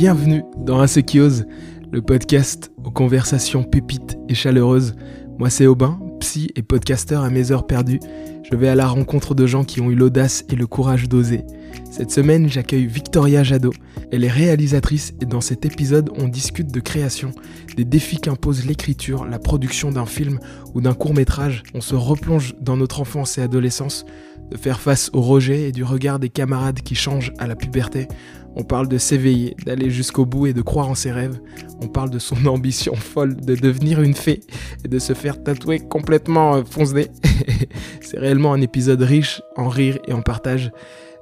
Bienvenue dans Ose, le podcast aux conversations pépites et chaleureuses. Moi c'est Aubin, psy et podcasteur à mes heures perdues. Je vais à la rencontre de gens qui ont eu l'audace et le courage d'oser. Cette semaine, j'accueille Victoria Jadot. Elle est réalisatrice et dans cet épisode, on discute de création, des défis qu'impose l'écriture, la production d'un film ou d'un court métrage. On se replonge dans notre enfance et adolescence, de faire face au rejet et du regard des camarades qui changent à la puberté. On parle de s'éveiller, d'aller jusqu'au bout et de croire en ses rêves. On parle de son ambition folle de devenir une fée et de se faire tatouer complètement euh, foncé. C'est réellement un épisode riche en rire et en partage.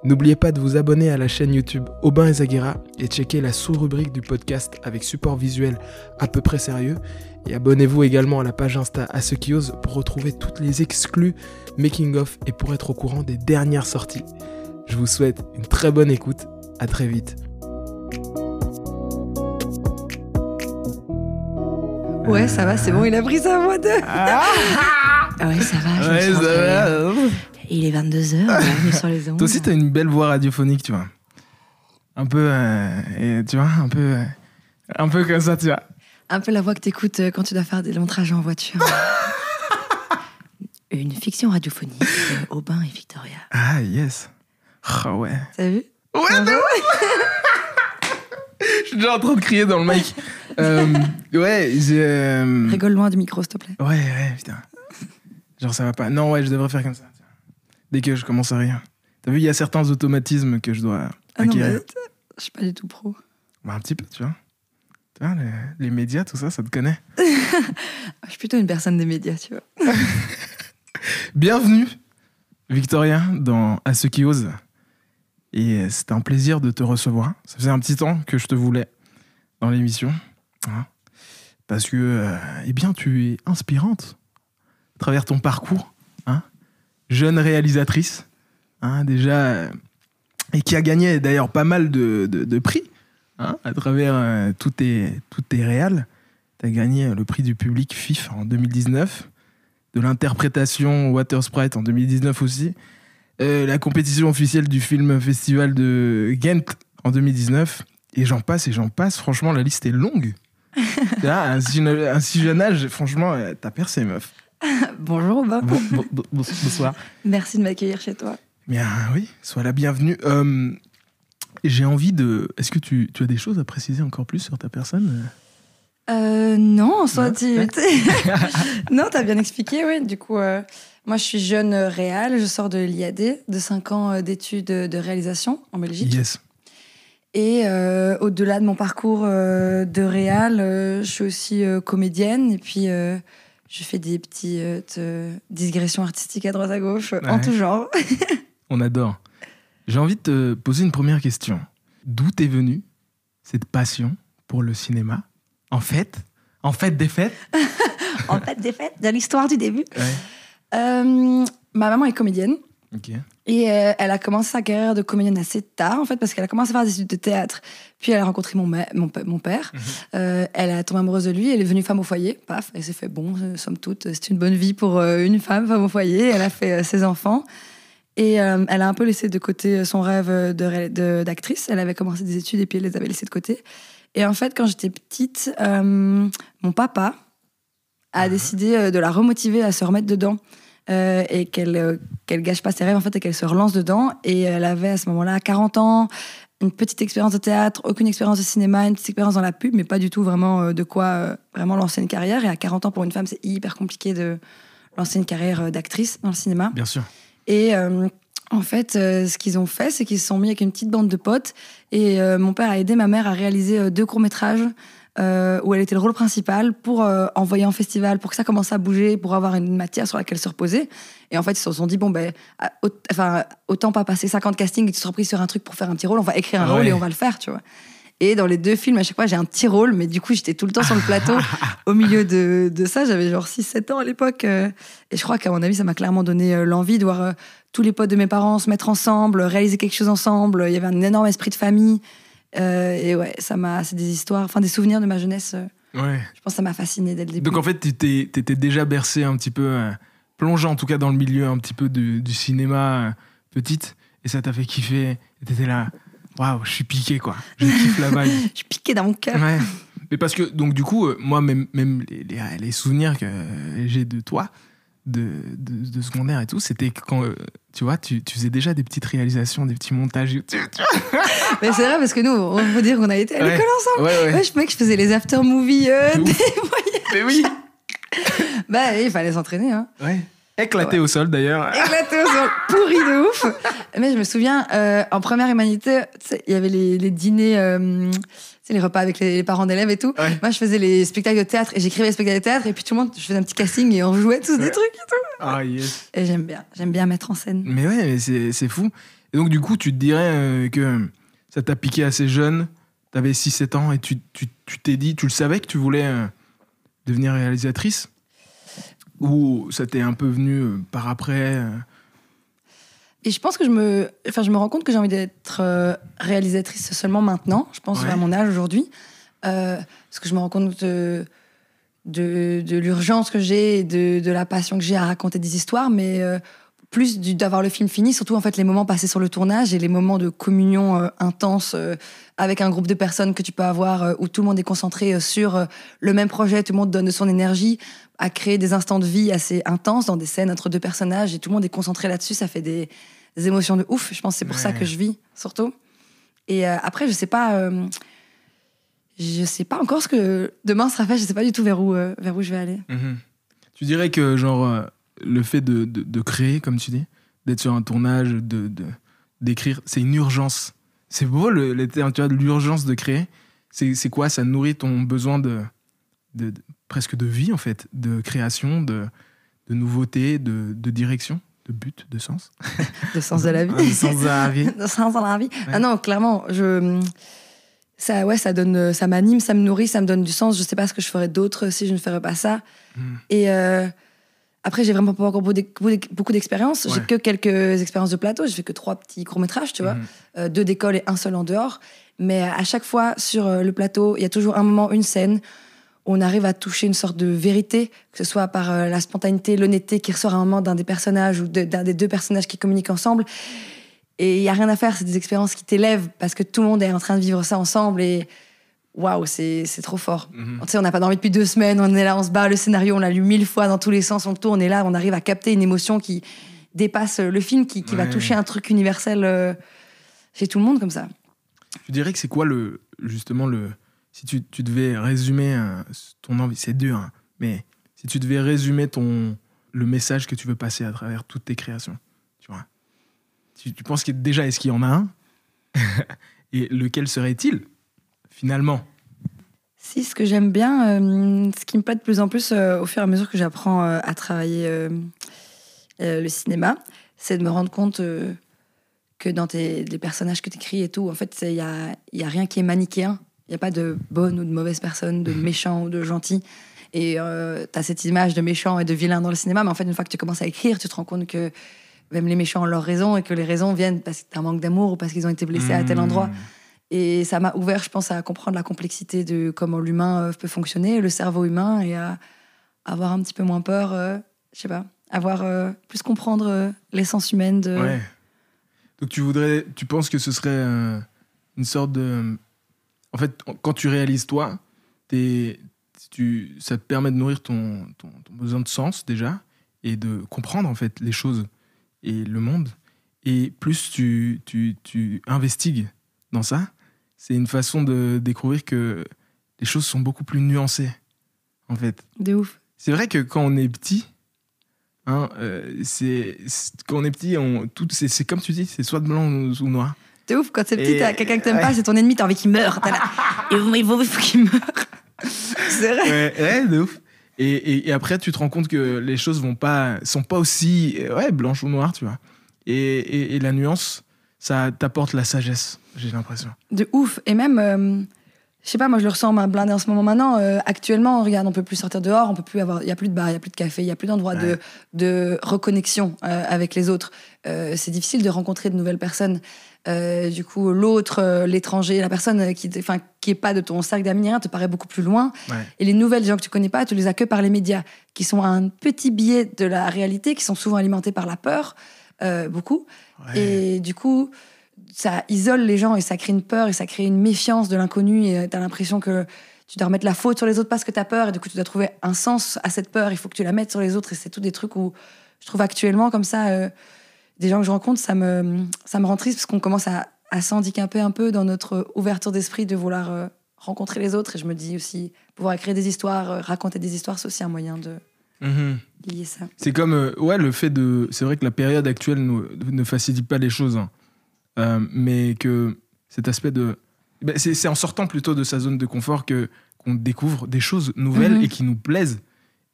N'oubliez pas de vous abonner à la chaîne YouTube Aubin et Zaguera et checker la sous-rubrique du podcast avec support visuel à peu près sérieux. Et abonnez-vous également à la page Insta à ceux qui osent pour retrouver toutes les exclus, making-of et pour être au courant des dernières sorties. Je vous souhaite une très bonne écoute à très vite. Ouais, ça va, c'est bon, il a pris sa voix de. Ah ouais, ça va, je Ouais, me sens ça va. Il est 22h, bienvenue sur les ondes. Toi aussi, t'as une belle voix radiophonique, tu vois. Un peu, euh, et, tu vois, un peu, euh, un peu comme ça, tu vois. Un peu la voix que t'écoutes euh, quand tu dois faire des longs trajets en voiture. Une fiction radiophonique de Aubin et Victoria. Ah, yes. Ah ouais. T'as vu? Ouais, de Je suis déjà en train de crier dans le mic. Euh, ouais, j'ai. euh, Rigole loin du micro, s'il te plaît. Ouais, ouais, putain. Genre, ça va pas. Non, ouais, je devrais faire comme ça. Dès que je commence à rire. T'as vu, il y a certains automatismes que je dois Ah non, acquérir. mais je suis pas du tout pro. Bah, un petit peu, tu vois. Tu vois, les, les médias, tout ça, ça te connaît. Je suis plutôt une personne des médias, tu vois. Bienvenue, Victoria, dans À ceux qui osent. Et c'était un plaisir de te recevoir. Ça faisait un petit temps que je te voulais dans l'émission. hein. Parce que, euh, eh bien, tu es inspirante à travers ton parcours. hein. Jeune réalisatrice, hein, déjà, euh, et qui a gagné d'ailleurs pas mal de, prix à travers euh, tous tes, tous tes réals. Tu as gagné le prix du public FIF en 2019 de l'interprétation Water Sprite en 2019 aussi. Euh, la compétition officielle du film festival de Ghent en 2019. Et j'en passe et j'en passe. Franchement, la liste est longue. Là, à un, si jeune- un si jeune âge, franchement, euh, t'as percé, meuf. Bonjour, Aubin. Bon, bon- bon- bonsoir. Merci de m'accueillir chez toi. Bien, oui, sois la bienvenue. Euh, J'ai envie de. Est-ce que tu, tu as des choses à préciser encore plus sur ta personne? Euh, non, soit Non. tu. non, t'as bien expliqué, oui. Du coup, euh, moi, je suis jeune euh, réal. Je sors de l'IAD, de 5 ans euh, d'études de réalisation en Belgique. Yes. Et euh, au-delà de mon parcours de réal, je suis aussi comédienne. Et puis, je fais des petites digressions artistiques à droite à gauche, en tout genre. On adore. J'ai envie de te poser une première question. D'où t'es venue cette passion pour le cinéma? En fait En fait des fêtes? En fait, des fêtes, de l'histoire du début. Ouais. Euh, ma maman est comédienne. Et euh, elle a commencé sa carrière de comédienne assez tard, en fait, parce qu'elle a commencé à faire des études de théâtre. Puis elle a rencontré mon, père. Mhm. Euh, elle a tombé amoureuse de lui. Elle est devenue femme au foyer. Paf. Elle s'est fait, bon, euh, somme toute, c'est une bonne vie pour une femme, femme au foyer. Elle a fait ses enfants. Et elle a un peu laissé de côté son rêve de ré- de- d'actrice. Elle avait commencé des études et puis elle les avait laissées de côté. Et en fait, quand j'étais petite, euh, mon papa a Ah. décidé euh, de la remotiver à se remettre dedans. euh, et qu'elle euh, qu'elle gâche pas ses rêves en fait et qu'elle se relance dedans et elle avait à ce moment-là 40 ans une petite expérience de théâtre aucune expérience de cinéma une petite expérience dans la pub mais pas du tout vraiment de quoi vraiment lancer une carrière et à 40 ans pour une femme c'est hyper compliqué de lancer une carrière d'actrice dans le cinéma Bien sûr. et en fait, euh, ce qu'ils ont fait, c'est qu'ils se sont mis avec une petite bande de potes. Et euh, mon père a aidé ma mère à réaliser euh, deux courts-métrages euh, où elle était le rôle principal pour euh, envoyer en festival, pour que ça commence à bouger, pour avoir une matière sur laquelle se reposer. Et en fait, ils se sont dit, bon, ben, enfin, autant pas passer 50 castings et tu te pris sur un truc pour faire un petit rôle, on va écrire un Ouais. rôle et on va le faire, tu vois. Et dans les deux films, à chaque fois, j'ai un petit rôle, mais du coup, j'étais tout le temps sur le plateau. Au milieu de, de ça, j'avais genre 6-7 ans à l'époque. euh, et je crois qu'à mon avis, ça m'a clairement donné euh, l'envie de voir euh, tous les potes de mes parents se mettre ensemble, réaliser quelque chose ensemble. Il y avait un énorme esprit de famille. Et ouais, ça m'a, c'est des histoires, enfin des souvenirs de ma jeunesse. Ouais. je pense que ça m'a fasciné dès le début. Donc en fait, tu étais déjà bercé un petit peu, plongé en tout cas dans le milieu un petit peu du, du cinéma petite, et ça t'a fait kiffer. T'étais là. Waouh, je suis piqué, quoi. Je kiffe la vibe. Je suis piquée dans mon cœur. Ouais. Mais parce que, donc, du coup, euh, moi, même, même les, les- les souvenirs que j'ai de toi, de, de, de secondaire et tout, c'était quand, euh, tu vois, tu, tu faisais déjà des petites réalisations, des petits montages. Mais c'est vrai parce que nous, on peut dire qu'on a été à Ouais. l'école ensemble. Ouais, ouais. Je mec, je faisais les after movies. Euh, De des- ouf. Mais oui. Bah, il fallait s'entraîner. Hein. Ouais. Éclaté au sol, d'ailleurs. Éclaté au sol, pourri de ouf. Mais je me souviens, euh, en première humanité, tu il y avait les, les dîners, euh, tu les repas avec les, les parents d'élèves et tout. Ouais. Moi, je faisais les spectacles de théâtre et j'écrivais les spectacles de théâtre et puis tout le monde, je faisais un petit casting et on jouait tous Ouais. des trucs et tout. Ah, yes. Et j'aime bien, j'aime bien mettre en scène. Mais ouais, c'est c'est fou. Et donc, du coup, tu te dirais euh, que ça t'a piqué assez jeune. T'avais 6-7 ans et tu tu- tu t'es dit, tu le savais que tu voulais euh, devenir réalisatrice? Ou ça t'est un peu venu euh, par après euh, Et je pense que je me, enfin, je me rends compte que j'ai envie d'être euh, réalisatrice seulement maintenant. Je pense Ouais. à mon âge aujourd'hui, Euh, parce que je me rends compte de, de, de l'urgence que j'ai et de, de la passion que j'ai à raconter des histoires, mais euh, plus d'avoir le film fini, surtout en fait les moments passés sur le tournage et les moments de communion intense avec un groupe de personnes que tu peux avoir où tout le monde est concentré sur le même projet, tout le monde donne de son énergie à créer des instants de vie assez intenses dans des scènes entre deux personnages et tout le monde est concentré là-dessus, ça fait des, des émotions de ouf. Je pense c'est pour ça que je vis surtout. Et euh, après, je sais pas. euh, je sais pas encore ce que demain sera fait. Je sais pas du tout vers où, euh, vers où je vais aller. Mhm. Tu dirais que genre le fait de, de- de créer, comme tu dis, d'être sur un tournage, de d'écrire, c'est une urgence. C'est beau le, le terme, tu vois, de l'urgence de créer. C'est c'est quoi? Ça nourrit ton besoin de- presque de vie en fait, de création, de, de nouveauté, de, de direction, de but, de sens. Le sens de la vie. Un sens de la vie. Le sens de la vie. Ah non, clairement, je. Ça, ouais, ça donne, ça m'anime, ça me nourrit, ça me donne du sens. Je sais pas ce que je ferais d'autre si je ne ferais pas ça. Mhm. Et euh, après, j'ai vraiment pas encore beaucoup d'ex- beaucoup d'expérience. J'ai Ouais. que quelques expériences de plateau. J'ai fait que trois petits courts métrages, tu vois. Mhm. euh, deux d'école et un seul en dehors. Mais à chaque fois, sur euh, le plateau, il y a toujours un moment, une scène, on arrive à toucher une sorte de vérité, que ce soit par euh, la spontanéité, l'honnêteté qui ressort à un moment d'un des personnages ou de- d'un des deux personnages qui communiquent ensemble. Et il y a rien à faire, c'est des expériences qui t'élèvent parce que tout le monde est en train de vivre ça ensemble et waouh, c'est trop fort. Mhm. Tu sais, on n'a pas dormi depuis deux semaines, on est là, on se bat le scénario, on l'a lu mille fois dans tous les sens, on le tourne et là, on arrive à capter une émotion qui dépasse le film, qui, qui va toucher un truc universel euh, chez tout le monde comme ça. Tu dirais que c'est quoi le justement le si tu, devais résumer euh, ton envie c'est dur hein, mais si tu devais résumer ton le message que tu veux passer à travers toutes tes créations tu vois. Tu, penses que déjà est-ce qu'il y en a un? Et lequel serait-il finalement? Si, ce que j'aime bien, euh, ce qui me plaît de plus en plus euh, au fur et à mesure que j'apprends à travailler le cinéma, c'est de me rendre compte que dans tes, les personnages que tu écris et tout, en fait, il n'y a, y a rien qui est manichéen. Il n'y a pas de bonne ou de mauvaise personne, de méchant ou de gentil. Et tu as cette image de méchant et de vilain dans le cinéma, mais en fait, une fois que tu commences à écrire, tu te rends compte que même les méchants ont leurs raisons et que les raisons viennent parce que tu un manque d'amour ou parce qu'ils ont été blessés à tel Mmh. endroit. Et ça m'a ouvert, je pense, à comprendre la complexité de comment l'humain euh, peut fonctionner, le cerveau humain, et à avoir un petit peu moins peur, euh, je sais pas, avoir euh, plus comprendre euh, l'essence humaine de. ouais donc tu voudrais tu penses que ce serait euh, une sorte de en fait quand tu réalises toi tu ça te permet de nourrir ton, ton, ton besoin de sens déjà et de comprendre en fait les choses et le monde et plus tu, tu, tu investigues dans ça c'est une façon de découvrir que les choses sont beaucoup plus nuancées en fait De ouf. c'est vrai que quand on est petit, hein, euh, c'est quand on est petit, on, tout, c'est, comme tu dis, c'est soit blanc ou noir. De ouf, quand c'est petit, Et- t'as quelqu'un que t'aimes ouais. pas, c'est ton ennemi, t'as envie qu'il meure. Il faut, il faut, il faut qu'il meure. c'est vrai. Ouais, ouais, de ouf. Et, et- et après, tu te rends compte que les choses vont pas, sont pas aussi ouais, blanches ou noires, tu vois. Et, et- et la nuance, ça t'apporte la sagesse, j'ai l'impression. De ouf. Et même, euh, je sais pas, moi je le ressens ma blindée en ce moment maintenant. euh, actuellement, regarde, on peut plus sortir dehors, on peut plus avoir, il y a plus de bar, il y a plus de café, il y a plus d'endroit Ouais. de, de reconnexion euh, avec les autres. Euh, c'est difficile de rencontrer de nouvelles personnes. Euh, du coup, l'autre, euh, l'étranger, la personne qui, enfin, qui est pas de ton cercle d'amis, te paraît beaucoup plus loin. Ouais. Et les nouvelles gens que tu connais pas, tu les as que par les médias, qui sont un petit biais de la réalité, qui sont souvent alimentés par la peur, euh, beaucoup. Ouais. Et du coup, ça isole les gens et ça crée une peur et ça crée une méfiance de l'inconnu et t'as l'impression que tu dois remettre la faute sur les autres parce que t'as peur et du coup tu dois trouver un sens à cette peur. Il faut que tu la mettes sur les autres et c'est tout des trucs où je trouve actuellement comme ça, euh, des gens que je rencontre, ça me, ça me rend triste parce qu'on commence à, à s'handicaper un peu dans notre ouverture d'esprit de vouloir euh, rencontrer les autres et je me dis aussi pouvoir écrire des histoires, euh, raconter des histoires, c'est aussi un moyen de Mhm. lier ça. C'est comme, euh, ouais, le fait de. C'est vrai que la période actuelle nous- ne facilite pas les choses, hein. Mais que cet aspect de. ben, c'est c'est en sortant plutôt de sa zone de confort que qu'on découvre des choses nouvelles Mhm. et qui nous plaisent.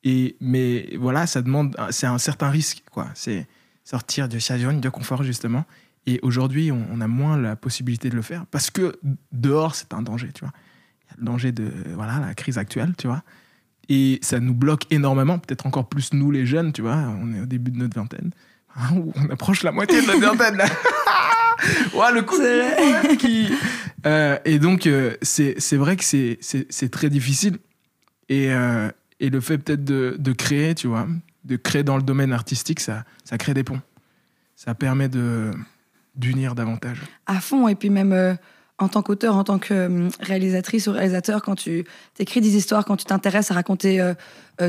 Et mais voilà, ça demande, c'est un certain risque, quoi. C'est sortir de sa zone de confort justement. Et aujourd'hui, on, on a moins la possibilité de le faire parce que dehors, c'est un danger, tu vois. Il y a le danger de voilà la crise actuelle, tu vois. Et ça nous bloque énormément, peut-être encore plus nous les jeunes, tu vois. On est au début de notre vingtaine. On approche la moitié de notre vingtaine là. ouais, le coup de qui. Euh, et donc, euh, c'est c'est vrai que c'est- c'est c'est très difficile. Et, euh, et le fait peut-être de, de créer, tu vois, de créer dans le domaine artistique, ça, ça crée des ponts. Ça permet de d'unir davantage. à fond. Et puis même euh, en tant qu'auteur, en tant que euh, réalisatrice ou réalisateur, quand tu écris des histoires, quand tu t'intéresses à raconter euh,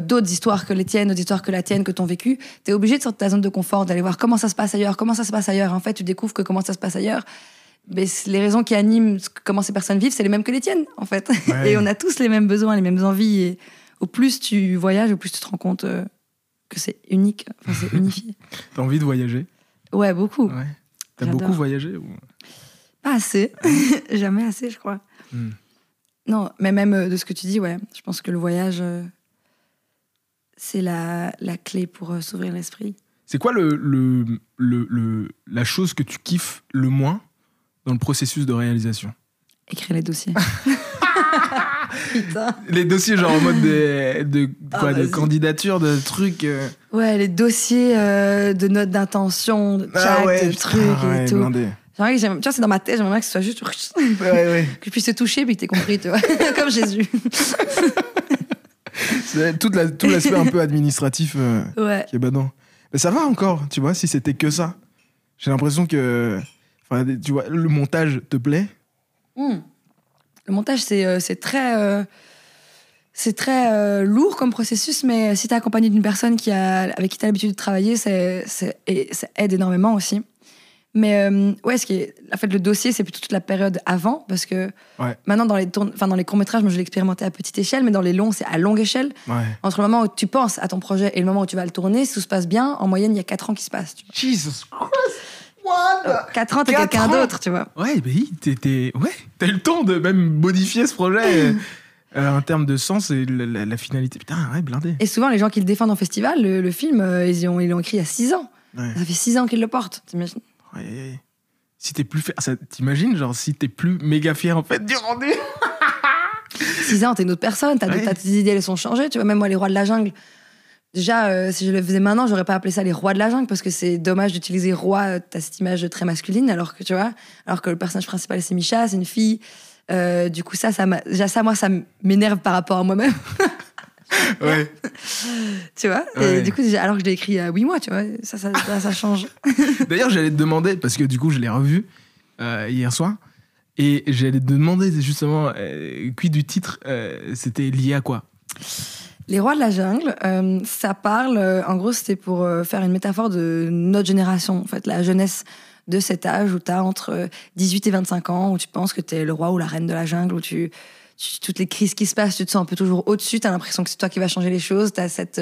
d'autres histoires que les tiennes, d'autres histoires que la tienne, que ton vécu, tu es obligé de sortir de ta zone de confort, d'aller voir comment ça se passe ailleurs, comment ça se passe ailleurs. En fait, tu découvres que comment ça se passe ailleurs. Mais les raisons qui animent comment ces personnes vivent, c'est les mêmes que les tiennes, en fait. Ouais. Et on a tous les mêmes besoins, les mêmes envies. Et au plus tu voyages, au plus tu te rends compte que c'est unique, enfin, c'est unifié. T'as envie de voyager? Ouais, beaucoup. Ouais. T'as beaucoup voyagé ou... Pas assez. Jamais assez, je crois. Hmm. Non, mais même euh, de ce que tu dis, ouais. Je pense que le voyage, euh, c'est la, la clé pour euh, s'ouvrir l'esprit. C'est quoi le, le, le, le- la chose que tu kiffes le moins dans le processus de réalisation? Écrire les dossiers. Putain. Les dossiers, genre en mode de, de, Ah, quoi, de candidature, de trucs. euh. Ouais, les dossiers euh, de notes d'intention, de chat, de putain, trucs et ouais, tout. blindé. Tu vois, c'est dans ma tête, j'aimerais bien que ce soit juste. que Ouais, je puisse te toucher puis que t'aies compris, tu vois. Comme Jésus. C'est tout la- tout l'aspect un peu administratif euh, Ouais. qui est badant. Mais ça va encore, tu vois, si c'était que ça. J'ai l'impression que. Enfin, tu vois, le montage te plaît Hmm. Le montage, c'est euh, très, euh, c'est très euh, lourd comme processus, mais si tu es accompagné d'une personne qui a, avec qui tu as l'habitude de travailler, c'est- c'est- et ça aide énormément aussi. Mais euh, ouais, ce qui est, en fait, le dossier, c'est plutôt toute la période avant, parce que Ouais. maintenant, dans les, dans les courts-métrages, moi, je l'ai expérimenté à petite échelle, mais dans les longs, c'est à longue échelle. Ouais. Entre le moment où tu penses à ton projet et le moment où tu vas le tourner, si tout se passe bien, en moyenne, il y a 4 ans qui se passent. Jesus Christ vois. 4 ans, t'es Quatre quelqu'un ans d'autre, tu vois. Ouais, bah oui, t'es- t'es- ouais, t'as eu le temps de même modifier ce projet euh, en termes de sens et la, la- la finalité. Putain, ouais, blindé. Et souvent, les gens qui le défendent en festival, le, le film, euh, ils l'ont ils l'ont écrit il y a 6 ans. Ouais. Ça fait 6 ans qu'ils le portent, t'imagines Ouais, ouais, ouais. Si t'es plus fier, ça- t'imagines, genre, si t'es plus méga fier en fait du rendu 6 ans, t'es une autre personne, t'as Ouais. t'as- tes idées, elles sont changées. Tu vois, même moi, les rois de la jungle, déjà, euh, si je le faisais maintenant, j'aurais pas appelé ça les rois de la jungle parce que c'est dommage d'utiliser roi, euh, t'as cette image très masculine, alors que tu vois, alors que le personnage principal, c'est Micha, c'est une fille. Euh, du coup, ça, ça déjà, ça, moi, ça m'énerve par rapport à moi-même, Ouais. tu vois. Ouais. Et du coup, déjà, alors que je l'ai écrit a 8 mois, tu vois, ça, ça, ça, ça change. D'ailleurs, j'allais te demander, parce que du coup, je l'ai revu euh, hier soir, et j'allais te demander justement, euh, quid du titre, c'était lié à quoi? Les rois de la jungle, euh, ça parle, euh, en gros, c'était pour euh, faire une métaphore de notre génération, en fait, la jeunesse de cet âge où tu as entre euh, 18 et 25 ans, où tu penses que tu es le roi ou la reine de la jungle, où tu, tu- toutes les crises qui se passent, tu te sens un peu toujours au-dessus, tu as l'impression que c'est toi qui vas changer les choses, tu as cette,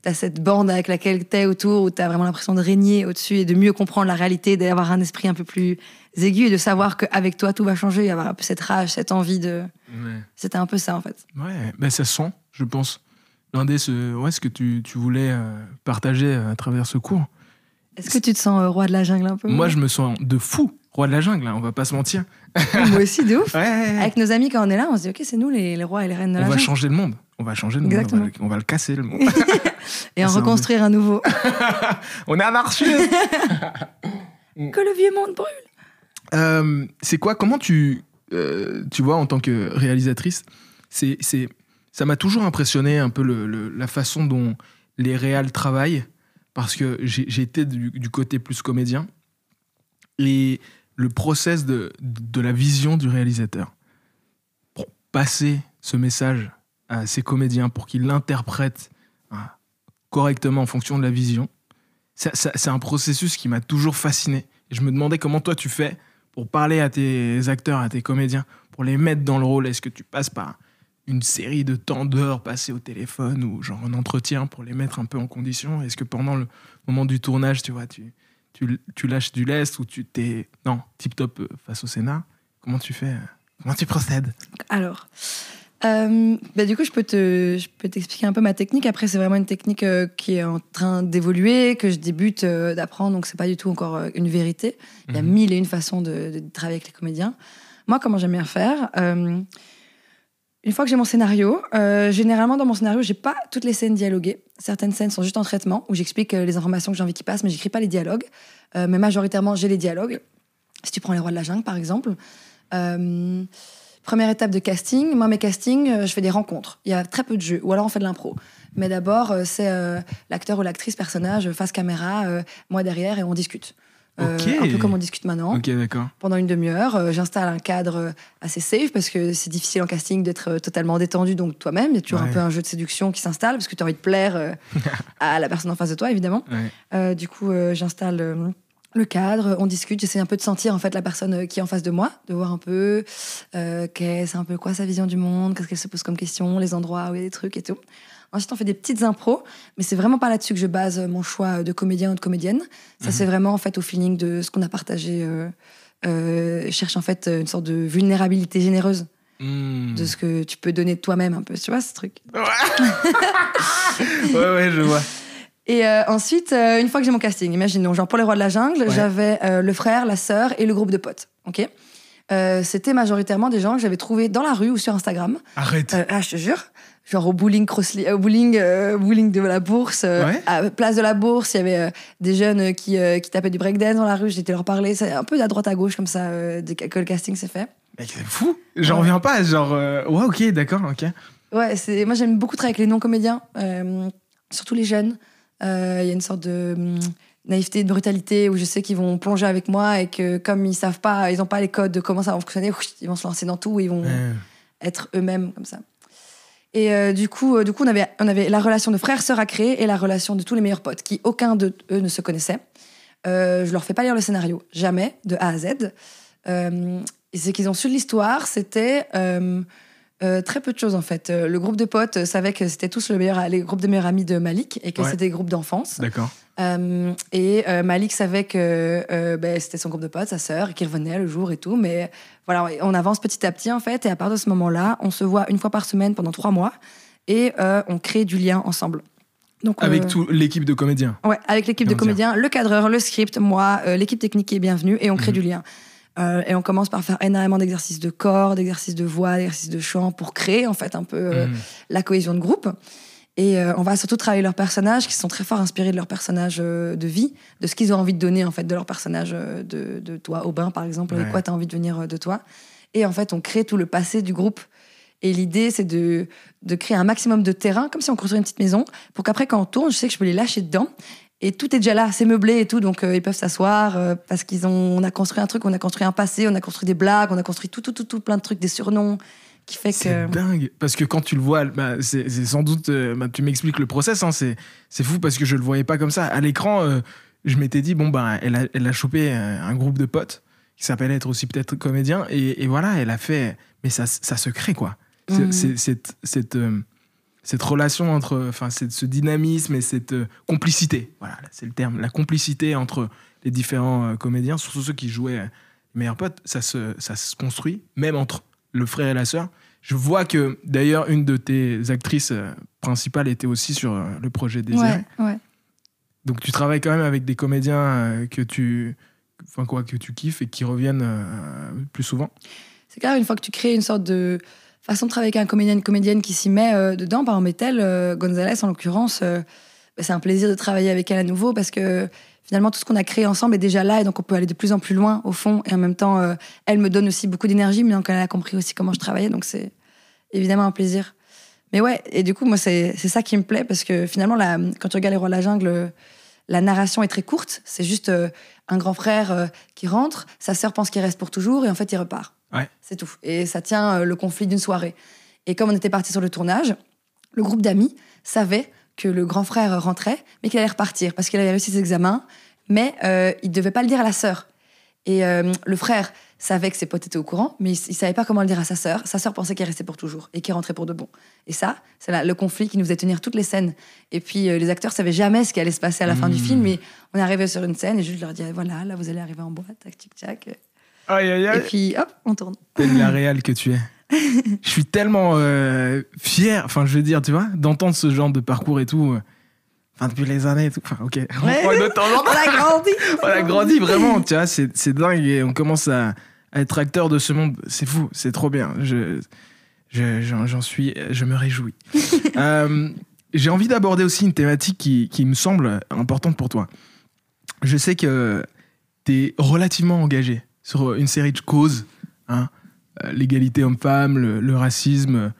t'as cette bande avec laquelle tu es autour, où tu as vraiment l'impression de régner au-dessus et de mieux comprendre la réalité, d'avoir un esprit un peu plus aigu et de savoir qu'avec toi, tout va changer, avoir un peu cette rage, cette envie de... Ouais. C'était un peu ça, en fait. Ouais, ben ça sent, je pense. L'un des ce, ouais, ce que tu, tu voulais euh, partager euh, à travers ce cours. Est-ce que tu te sens euh, roi de la jungle un peu Moi, je me sens de fou, roi de la jungle, hein, on va pas se mentir. Moi aussi, de ouf. Ouais, ouais, ouais. Avec nos amis, quand on est là, on se dit, ok, c'est nous les, les rois et les reines de On la va jungle. changer le monde. On va changer le Exactement. monde. On va, le, on va le casser, le monde. Et en un reconstruire un nouveau. on est anarchiste que le vieux monde brûle. Euh, c'est quoi Comment tu, euh, tu vois en tant que réalisatrice C'est, c'est, ça m'a toujours impressionné un peu la façon dont les réals travaillent parce que j'ai, été du, côté plus comédien et le process de, de la vision du réalisateur pour passer ce message à ses comédiens pour qu'ils l'interprètent hein, correctement en fonction de la vision. C'est un processus qui m'a toujours fasciné. Et je me demandais comment toi tu fais pour parler à tes acteurs, à tes comédiens, pour les mettre dans le rôle. Est-ce que tu passes par une série de temps d'heures passés au téléphone ou genre un entretien pour les mettre un peu en condition? Est-ce que pendant le moment du tournage, tu vois, tu, tu, tu lâches du lest ou tu t'es non tip top euh, face au Sénat? Comment tu fais euh, Comment tu procèdes? Alors, euh, bah, du coup, je peux te, je peux t'expliquer un peu ma technique. Après, c'est vraiment une technique euh, qui est en train d'évoluer, que je débute euh, d'apprendre, donc c'est pas du tout encore une vérité. Il y a Mhm. mille et une façons de, de travailler avec les comédiens. Moi, comment j'aime bien faire Une fois que j'ai mon scénario, euh, généralement dans mon scénario, j'ai pas toutes les scènes dialoguées. Certaines scènes sont juste en traitement, où j'explique euh, les informations que j'ai envie qu'ils passent, mais j'écris pas les dialogues. Euh, mais majoritairement, j'ai les dialogues. Si tu prends Les Rois de la Jungle, par exemple. Première étape de casting. Moi, mes castings, je fais des rencontres. Il y a très peu de jeux, ou alors on fait de l'impro. Mais d'abord, c'est l'acteur ou l'actrice, personnage, face caméra, moi derrière, et on discute. Euh. Un peu comme on discute maintenant. Pendant une demi-heure, euh, j'installe un cadre assez safe parce que c'est difficile en casting d'être euh, totalement détendu, donc toi-même. Il y a toujours Ouais. un peu un jeu de séduction qui s'installe parce que tu as envie de plaire euh, à la personne en face de toi, évidemment. Ouais. Du coup, j'installe le cadre, on discute, j'essaie un peu de sentir en fait la personne qui est en face de moi, de voir un peu euh, qu'est-ce un peu quoi sa vision du monde, qu'est-ce qu'elle se pose comme question, les endroits où il y a des trucs et tout. Ensuite, on fait des petites impros, mais c'est vraiment pas là-dessus que je base euh, mon choix de comédien ou de comédienne. Ça, Mhm. c'est vraiment en fait au feeling de ce qu'on a partagé. Euh, euh, cherche en fait une sorte de vulnérabilité généreuse Hmm. de ce que tu peux donner de toi-même un peu, tu vois ce truc. ouais, ouais, je vois. Et euh, ensuite, euh, une fois que j'ai mon casting, imaginons, genre pour les rois de la jungle, Ouais. j'avais euh, le frère, la sœur et le groupe de potes. Ok? Euh, C'était majoritairement des gens que j'avais trouvés dans la rue ou sur Instagram. Arrête. Euh, ah, je te jure. Genre au bowling, euh, au bowling, euh, bowling de la bourse, euh, Ouais. à Place de la Bourse, il y avait euh, des jeunes qui, qui tapaient du breakdance dans la rue. J'étais leur parler. C'est un peu à droite à gauche comme ça que le casting s'est fait. Mec, c'est fou. J'en Ouais. reviens pas. Genre, ouais, ok, d'accord, ok. Ouais, c'est moi j'aime beaucoup travailler avec les non-comédiens, euh, surtout les jeunes. Il y a une sorte de hum, naïveté, de brutalité où je sais qu'ils vont plonger avec moi et que comme ils savent pas, ils ont pas les codes de comment ça va fonctionner, ils vont se lancer dans tout et ils vont être eux-mêmes comme ça. Et euh, du coup, euh, du coup, on avait, on avait la relation de frère-sœur à créer et la relation de tous les meilleurs potes, qui aucun de eux ne se connaissait. Euh, je leur fais pas lire le scénario, jamais, de A à Z. Euh, et c'est qu'ils ont su de l'histoire, c'était très peu de choses en fait. Le groupe de potes savait que c'était tous le meilleur, les groupes de meilleurs amis de Malik et que Ouais. c'était des groupes d'enfance. D'accord. Euh, et euh, Malik savait que euh, ben, c'était son groupe de potes, sa sœur, et qu'il revenait le jour et tout. Mais voilà, on avance petit à petit en fait. Et à partir de ce moment-là, on se voit une fois par semaine pendant trois mois et euh, on crée du lien ensemble. Donc, Avec toute l'équipe de comédiens. Ouais, avec l'équipe de comédiens, le cadreur, le script, moi, l'équipe technique qui est bienvenue et on crée Mhm. du lien. Euh, et on commence par faire énormément d'exercices de corps, d'exercices de voix, d'exercices de chant pour créer en fait un peu euh, Mhm. la cohésion de groupe. Et euh, on va surtout travailler leurs personnages qui sont très fort inspirés de leurs personnages euh, de vie, de ce qu'ils ont envie de donner en fait de leur personnage euh, de, de toi, Aubin par exemple, avec Ouais. quoi tu as envie de venir de toi. Et en fait, on crée tout le passé du groupe. Et l'idée, c'est de, de créer un maximum de terrain, comme si on construisait une petite maison, pour qu'après, quand on tourne, je sais que je peux les lâcher dedans. Et tout est déjà là, c'est meublé et tout, donc ils peuvent s'asseoir parce qu'ils ont, on a construit un truc, on a construit un passé, on a construit des blagues, on a construit tout, tout, tout, tout plein de trucs, des surnoms, qui fait C'est dingue. Parce que quand tu le vois, bah, c'est sans doute. euh, bah, tu m'expliques le process, hein, c'est fou parce que je le voyais pas comme ça. À l'écran, euh, je m'étais dit, bon, bah, elle a, elle a chopé euh, un groupe de potes qui s'appelle être aussi peut-être comédien. Et, et voilà, elle a fait. Mais ça, ça se crée, quoi. C'est- Cette, cette, euh, cette relation entre. Enfin, ce dynamisme et cette euh, complicité. Voilà, c'est le terme. La complicité entre les différents euh, comédiens, surtout ceux qui jouaient euh, meilleurs potes, ça se, ça se construit, même entre le frère et la sœur. Je vois que d'ailleurs une de tes actrices euh, principales était aussi sur euh, le projet Désiré. Ouais, ouais. Donc tu travailles quand même avec des comédiens euh, que tu enfin quoi que tu kiffes et qui reviennent plus souvent. C'est clair, une fois que tu crées une sorte de façon de travailler avec un comédien, une comédienne qui s'y met euh, dedans, par exemple, Gonzalez en l'occurrence, euh, bah, c'est un plaisir de travailler avec elle à nouveau parce que finalement tout ce qu'on a créé ensemble est déjà là et donc on peut aller de plus en plus loin au fond. Et en même temps, euh, elle me donne aussi beaucoup d'énergie, mais donc elle a compris aussi comment je travaillais, donc c'est évidemment un plaisir. Mais ouais, et du coup, moi, c'est c'est ça qui me plaît parce que finalement, la, quand tu regardes Les Rois de la Jungle, la narration est très courte. C'est juste euh, un grand frère euh, qui rentre, sa sœur pense qu'il reste pour toujours et en fait il repart. Ouais. C'est tout. Et ça tient le conflit d'une soirée. Et comme on était parti sur le tournage, le groupe d'amis savait que le grand frère rentrait, mais qu'il allait repartir parce qu'il avait réussi ses examens, mais euh, il devait pas le dire à la sœur. Et euh, le frère savait que ses potes étaient au courant, mais il, il savait pas comment le dire à sa sœur. Sa sœur pensait qu'il restait pour toujours et qu'il rentrait pour de bon. Et ça, c'est le conflit qui nous faisait tenir toutes les scènes. Et puis euh, les acteurs savaient jamais ce qui allait se passer à la fin du Mmh. film, mais on est arrivé sur une scène et juste je leur disais voilà, là vous allez arriver en boîte, tac tic tac. Aïe, aïe, Et aïe. puis hop, on tourne. Telle la réelle que tu es. Je suis tellement euh, fier, enfin, je veux dire, tu vois, d'entendre ce genre de parcours et tout. euh, Enfin, depuis les années et tout. Enfin, ok. On Ouais. prend. On a grandi. on a grandi vraiment, tu vois, c'est dingue et on commence à, à être acteur de ce monde. C'est fou, c'est trop bien. Je, je- j'en suis, je me réjouis. Euh, J'ai envie d'aborder aussi une thématique qui, qui me semble importante pour toi. Je sais que tu es relativement engagé sur une série de causes, hein, l'égalité homme-femme, le, le racisme,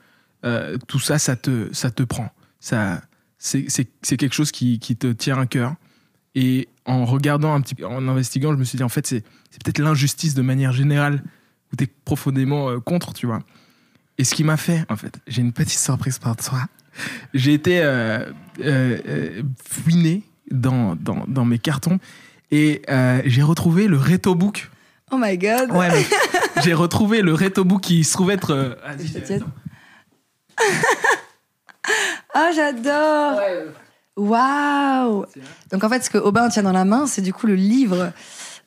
euh, tout ça, ça te, ça te prend. Ça, c'est c'est- c'est quelque chose qui, qui te tient à cœur. Et en regardant un petit peu, en investiguant, je me suis dit, en fait, c'est c'est peut-être l'injustice de manière générale où tu es profondément euh, contre, tu vois. Et ce qui m'a fait, en fait, j'ai une petite surprise pour toi. J'ai été euh, euh, euh, fouiné dans, dans, dans mes cartons et euh, j'ai retrouvé le Retobook. Oh my god. Ouais, mais j'ai retrouvé le Retobook qui se trouve être. euh, ah. Ah, j'adore. Waouh. Donc en fait, ce que Aubin tient dans la main, c'est du coup le livre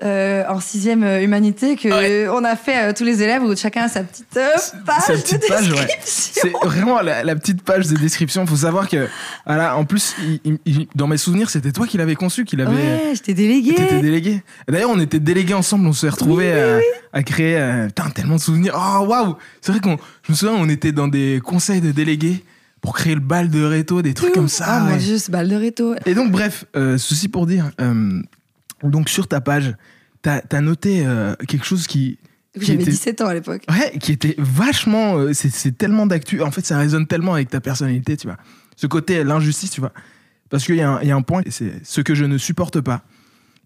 euh, en sixième euh, humanité que Ouais. on a fait euh, tous les élèves où chacun a sa petite euh, page Sa petite de page, ouais. description. C'est vraiment la, la petite page de description. Il faut savoir que, voilà, en plus, il- il- il- dans mes souvenirs, c'était toi qui l'avais conçu, qui l'avait. Ouais, je t'ai délégué. T'étais délégué. D'ailleurs, on était délégués ensemble. On s'est retrouvés Oui, oui, à, à créer. euh, putain, tellement de souvenirs. Oh, waouh! C'est vrai qu'on. Je me souviens, on était dans des conseils de délégués pour créer le bal de réto, des trucs comme ça. Ah mon ouais. dieu, ce balle de réto. Et donc, bref, euh, ceci pour dire. euh, donc, sur ta page, t'as as noté euh, quelque chose qui. J'avais était- 17 ans à l'époque. Ouais, qui était vachement. euh, c'est tellement d'actu. En fait, ça résonne tellement avec ta personnalité, tu vois. Ce côté, l'injustice, tu vois. Parce qu'il y, a un- il y a un point, c'est ce que je ne supporte pas.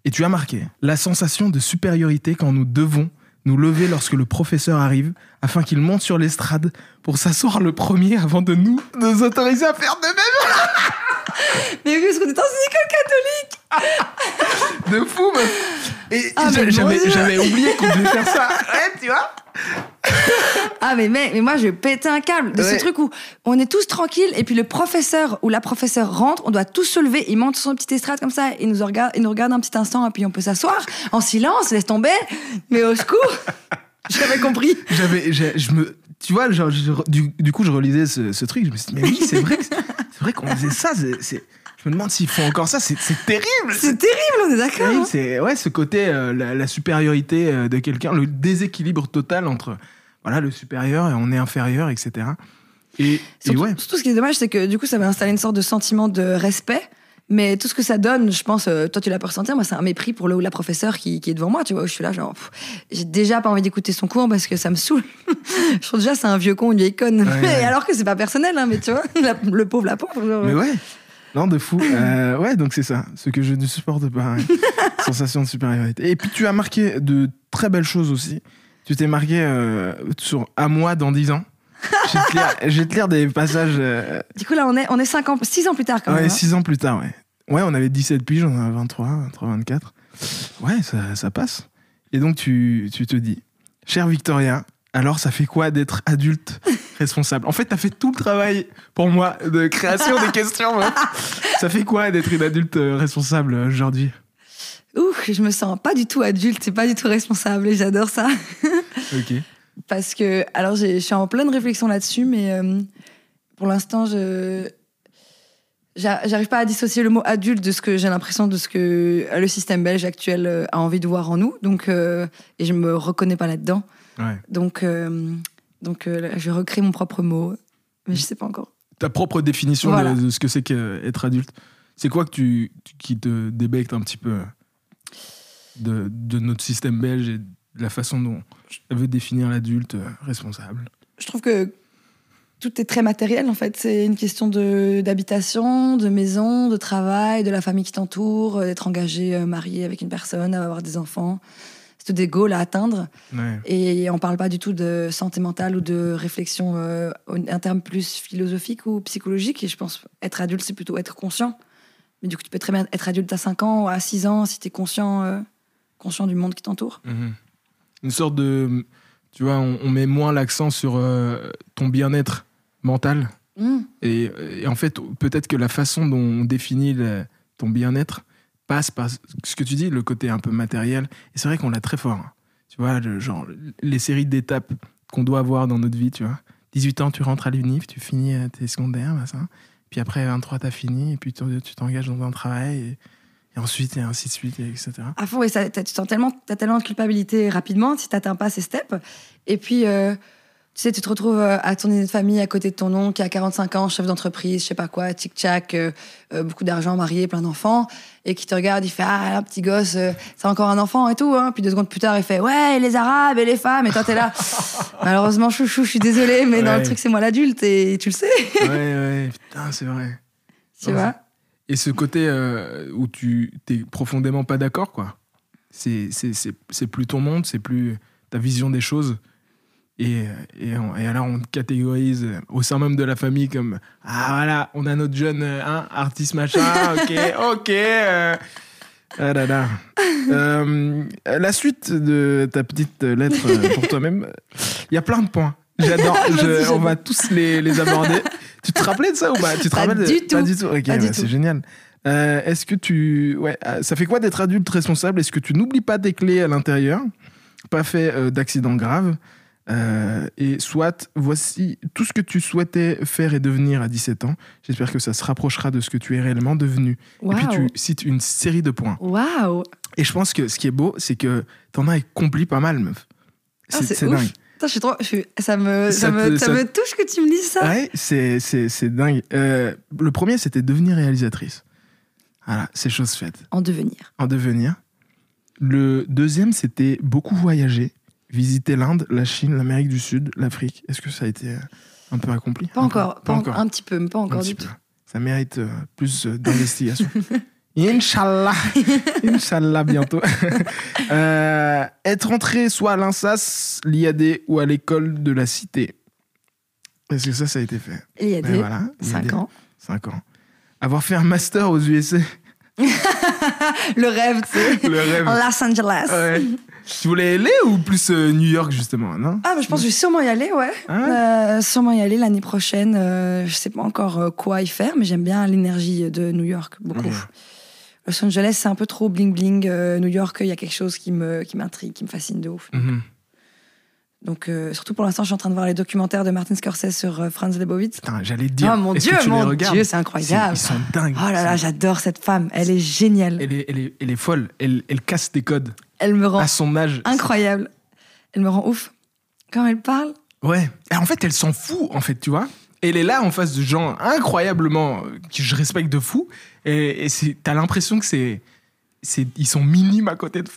Et tu as marqué la sensation de supériorité quand nous devons nous lever lorsque le professeur arrive afin qu'il monte sur l'estrade pour s'asseoir le premier avant de nous, nous autoriser à faire de Mais oui, parce qu'on est dans une école catholique. de fou, meuf. Et Ah, j'avais oublié qu'on devait faire ça. Ouais, tu vois Ah mais mec, mais moi je pétais un câble de Ouais. ce truc où on est tous tranquilles et puis le professeur ou la professeure rentre, on doit tous se lever, il monte sur son petit estrade comme ça, il nous regarde, il nous regarde un petit instant et puis on peut s'asseoir en silence, laisse tomber. Mais au secours, j'avais compris. J'avais, je me, tu vois, genre, je- du, du coup, je relisais ce, ce truc, je me suis dit, mais oui, c'est vrai, c'est vrai qu'on faisait ça. c'est- je me demande s'ils font encore ça. C'est, terrible. C'est terrible, on est d'accord. hein. C'est ouais, ce côté, euh, la, la supériorité euh, de quelqu'un, le déséquilibre total entre, voilà, le supérieur et on est inférieur, etc. Et, et Surtout, ouais, surtout, ce qui est dommage, c'est que du coup, ça va installer une sorte de sentiment de respect. Mais tout ce que ça donne, je pense, euh, toi tu l'as pas ressenti, moi c'est un mépris pour le ou la professeure qui, qui est devant moi, tu vois, où je suis là, genre, j'ai déjà pas envie d'écouter son cours parce que ça me saoule. je trouve déjà c'est un vieux con, une vieille conne. Ouais, ouais. Alors que c'est pas personnel, hein, mais tu vois, la- le pauvre, la pauvre. genre, mais ouais. Non, de fou. Euh, ouais, donc c'est ça. Ce que je ne supporte pas. ouais. Sensation de supériorité. Et puis tu as marqué de très belles choses aussi. Tu t'es marqué euh, sur À moi dans 10 ans. Je vais te lire, des passages. euh, Du coup, là, on est, on est ans, six ans plus tard quand ouais, même. hein. 6 ans plus tard, ouais. Ouais, on avait 17 piges, on en a 23, 23, 24. Ouais, ça, ça passe. Et donc tu, tu te dis, cher Victoria, alors ça fait quoi d'être adulte responsable? En fait, t'as fait tout le travail pour moi de création des questions. ouais. Ça fait quoi d'être une adulte euh, responsable euh, aujourd'hui? Ouf, je me sens pas du tout adulte, c'est pas du tout responsable et j'adore ça. Ok. Parce que, alors, j'ai- je suis en pleine réflexion là-dessus, mais euh, pour l'instant, je. J'a- J'arrive pas à dissocier le mot adulte de ce que j'ai l'impression de ce que le système belge actuel euh, a envie de voir en nous. Donc, euh, et je me reconnais pas là-dedans. Ouais. Donc, euh, donc euh, je recrée mon propre mot, mais je sais pas encore. Ta propre définition de- Voilà. de, ce que c'est qu'être adulte. C'est quoi que tu, qui te débecte un petit peu euh, de, de notre système belge et de la façon dont elle veut définir l'adulte euh, responsable? Je trouve que tout est très matériel en fait. C'est une question de d'habitation, de maison, de travail, de la famille qui t'entoure, euh, d'être engagé, euh, marié avec une personne, avoir des enfants. C'est des goals à atteindre. Ouais. Et on parle pas du tout de santé mentale ou de réflexion euh, un terme plus philosophique ou psychologique. Et je pense être adulte, c'est plutôt être conscient. Mais du coup, tu peux très bien être adulte à 5 ans ou à 6 ans si tu es conscient, euh, conscient du monde qui t'entoure. Mhm. Une sorte de. Tu vois, on, on met moins l'accent sur euh, ton bien-être mental. Mm. Et, et en fait, peut-être que la façon dont on définit le- ton bien-être passe par ce que tu dis, le côté un peu matériel. Et c'est vrai qu'on l'a très fort. hein. Tu vois, le- genre, les séries d'étapes qu'on doit avoir dans notre vie, tu vois. 18 ans, tu rentres à l'UNIF, tu finis euh, tes secondaires, machin. Puis après, 23, t'as fini, et puis tu t'engages dans un travail, et, et ensuite, et ainsi de suite, et etc. À fond, et ça, tu sens tellement, as tellement de culpabilité rapidement si tu n'atteins pas ces steps. Et puis, euh, tu sais, tu te retrouves euh, à ton dîner de famille à côté de ton oncle qui a 45 ans, chef d'entreprise, je sais pas quoi, tic-tac, euh, euh, beaucoup d'argent, marié, plein d'enfants, et qui te regarde, il fait Ah, là, petit gosse, euh, c'est encore un enfant et tout. Hein. Puis deux secondes plus tard, il fait Ouais, et les Arabes et les femmes, et toi, t'es là. Malheureusement, chouchou, je suis désolée, mais dans Ouais. le truc, c'est moi l'adulte, et tu le sais, ouais, ouais, putain, c'est vrai. tu vois. Et ce côté où tu t'es profondément pas d'accord, quoi. C'est plus ton monde, c'est plus ta vision des choses. Et, et, on- et alors, on te catégorise au sein même de la famille comme Ah, voilà, on a notre jeune euh, hein, artiste machin, ok, ok. euh, ah là là. Euh, la suite de ta petite lettre euh, pour toi-même, il y a plein de points. J'adore, on va tous les, les aborder. Tu te rappelais de ça ou pas? Tu te Pas rappelles de- du tout. Pas du tout? Ok, bah, c'est génial. Euh, Est-ce que tu. Ouais, euh, ça fait quoi d'être adulte responsable? Est-ce que tu n'oublies pas tes clés à l'intérieur? Pas fait euh, d'accident grave? Euh, Et soit, voici tout ce que tu souhaitais faire et devenir à 17 ans. J'espère que ça se rapprochera de ce que tu es réellement devenu. Et puis tu cites une série de points. Waouh. Et je pense que ce qui est beau, c'est que t'en as accompli pas mal, meuf. Ah, C'est ouf. dingue. Putain, je suis trop, je suis- ça me, ça, Ça me, te- ça ça- me touche que tu me dises ça. Ouais, c'est- c'est c'est dingue. Euh, le premier, c'était devenir réalisatrice. Voilà, c'est chose faite. En devenir. En devenir. Le deuxième, c'était beaucoup voyager, visiter l'Inde, la Chine, l'Amérique du Sud, l'Afrique. Est-ce que ça a été euh, un peu accompli? Pas encore, peu? pas encore, un petit peu, mais pas encore du tout. Ça mérite euh, plus euh, d'investigation. Inch'Allah Inch'Allah bientôt. Euh, être entré soit à l'INSAS, l'IAD ou à l'école de la cité. Est-ce que ça, ça a été fait? A Ben voilà, cinq l'IAD. ans. 5 ans. Avoir fait un master aux USA. Le rêve, tu sais. Le rêve. Los Angeles. Ouais. Tu voulais aller ou plus euh, New York, justement, non? Ah, mais je pense que je vais sûrement y aller, ouais. Ah Euh, sûrement y aller l'année prochaine. Euh, je sais pas encore euh, quoi y faire, mais j'aime bien l'énergie de New York, beaucoup. Los Angeles, c'est un peu trop bling-bling. Euh, New York, il y a quelque chose qui me qui m'intrigue, qui me fascine de ouf. Mhm. Donc, euh, surtout pour l'instant, je suis en train de voir les documentaires de Martin Scorsese sur euh, Franz Lebowitz. Putain, j'allais te dire. Oh mon Dieu, mon Dieu, c'est incroyable. Ils sont dingues. Oh là là, j'adore cette femme. Elle est géniale. elle est, elle, est, elle est folle. Elle, elle casse tes codes Elle me rend à son âge. incroyable. Elle me rend ouf. Quand elle parle, Ouais. Et en fait, elle s'en fout, en fait, tu vois. Elle est là en face de gens incroyablement euh, que je respecte de fou. Et, t'as l'impression que c'est, c'est, ils sont minimes à côté de.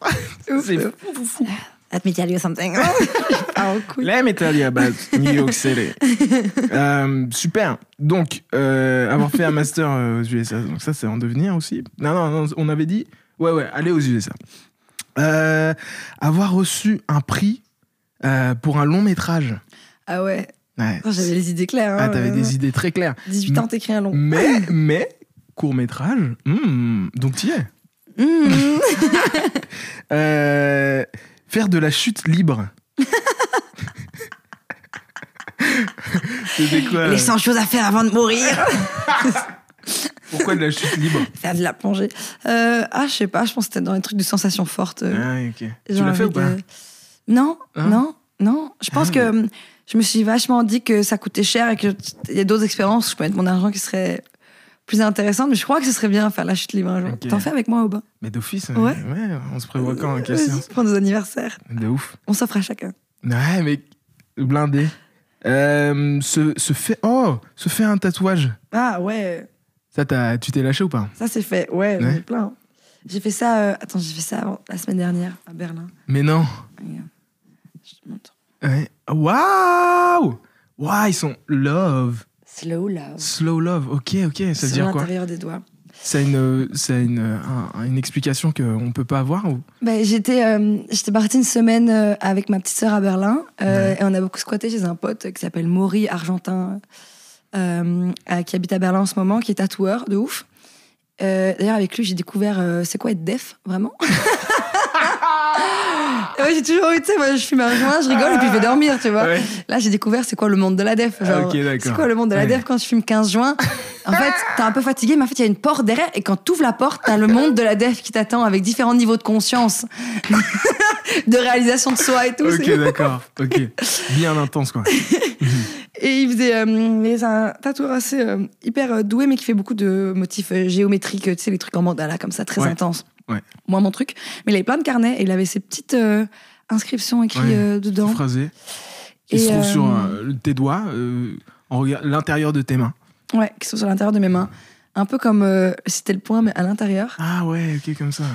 Ouf, c'est fou, fou, fou. Let me tell you something. ah, cool. Let me tell you about New York City. Euh, super. Donc, euh, avoir fait un master euh, aux USA, donc ça, c'est en devenir aussi. Non, non, non, on avait dit, ouais, ouais, aller aux USA. Euh, avoir reçu un prix pour un long métrage. Ah ouais. Ouais. Oh, J'avais les idées claires. Ah, hein. t'avais des idées très claires. 18 ans, t'écris un long. Mais, mais, court métrage, hmm, donc tu y es. Mmh. Euh, faire de la chute libre. C'était quoi Les 100 choses à faire avant de mourir. Pourquoi de la chute libre Faire de la plongée. Euh, ah, je sais pas, je pense que c'était dans les trucs de sensations fortes. euh, Ah, ok. Tu l'as fait ou pas euh, Non, Hein non, non. Je pense Ah, que je me suis vachement dit que ça coûtait cher et qu'il y a d'autres expériences où je peux mettre mon argent qui seraient plus intéressantes. Mais je crois que ce serait bien faire la chute libre un jour. T'en fais avec moi, Aubin Mais d'office, Ouais. ouais. On se prévoit quand, quelle séance pour nos anniversaires. De ouf. On s'offre à chacun. Ouais, mais blindé. Euh, se, se fait oh se fait un tatouage Ah ouais, ça t'as- tu t'es lâché ou pas? Ça c'est fait. Ouais, j'en ai Ouais. plein. J'ai fait ça. euh, Attends, j'ai fait ça avant- la semaine dernière à Berlin. mais non. Je te montre. Ouais. waouh Ouah, ils sont love. Slow love. Slow love. Ok, ok. Ça veut dire quoi l'intérieur des doigts. Ça a une, a une, un- une explication qu'on peut pas avoir ou... J'étais euh, j'étais partie une semaine euh, avec ma petite sœur à Berlin euh, Ouais. et on a beaucoup squatté chez un pote qui s'appelle Maury Argentin qui habite à Berlin en ce moment qui est tatoueur de ouf. D'ailleurs avec lui j'ai découvert c'est quoi être def vraiment? Ouais, j'ai toujours eu tu sais moi je fume un joint je rigole et puis je vais dormir tu vois. Ouais. Là j'ai découvert c'est quoi le monde de la def Ah, genre c'est quoi le monde de la def quand je fume 15 joints? En fait t'es un peu fatigué mais en fait il y a une porte derrière et quand t'ouvres la porte t'as le monde de la def qui t'attend avec différents niveaux de conscience de réalisation de soi et tout. Ok, d'accord. Ok. Bien intense, quoi. Et il faisait. euh, un tatoueur assez euh, hyper euh, doué, mais qui fait beaucoup de motifs euh, géométriques, tu sais, les trucs en mandala comme ça, très Ouais. intense. Ouais. Moi, mon truc. Mais il avait plein de carnets et il avait ses petites euh, inscriptions écrites Ouais. euh, dedans. Phrasé. Qui Et, se trouve euh, sur euh, tes doigts, euh, en l'intérieur de tes mains. Ouais, qui sont sur l'intérieur de mes mains. Un peu comme euh, si c'était le point, mais à l'intérieur. Ah ouais, ok, comme ça.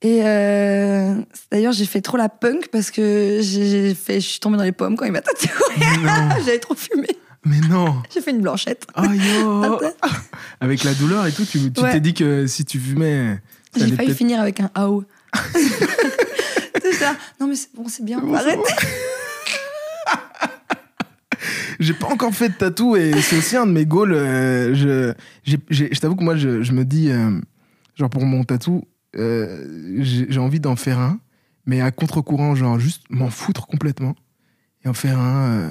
Et euh, d'ailleurs, j'ai fait trop la punk parce que j'ai fait, je suis tombée dans les pommes quand il m'a tatoué. J'avais trop fumé. mais non. J'ai fait une blanchette. Oh yo Avec la douleur et tout, tu Ouais. t'es dit que si tu fumais... J'ai failli finir avec un AO. C'est ça. Non mais c'est bon, c'est bien. Bon, Arrête. J'ai pas encore fait de tatou et c'est aussi un de mes goals. euh, je j'ai- je t'avoue que moi, je, je me dis, euh, genre pour mon tatou, euh, j'ai envie d'en faire un, mais à contre-courant, genre juste m'en foutre complètement et en faire un euh,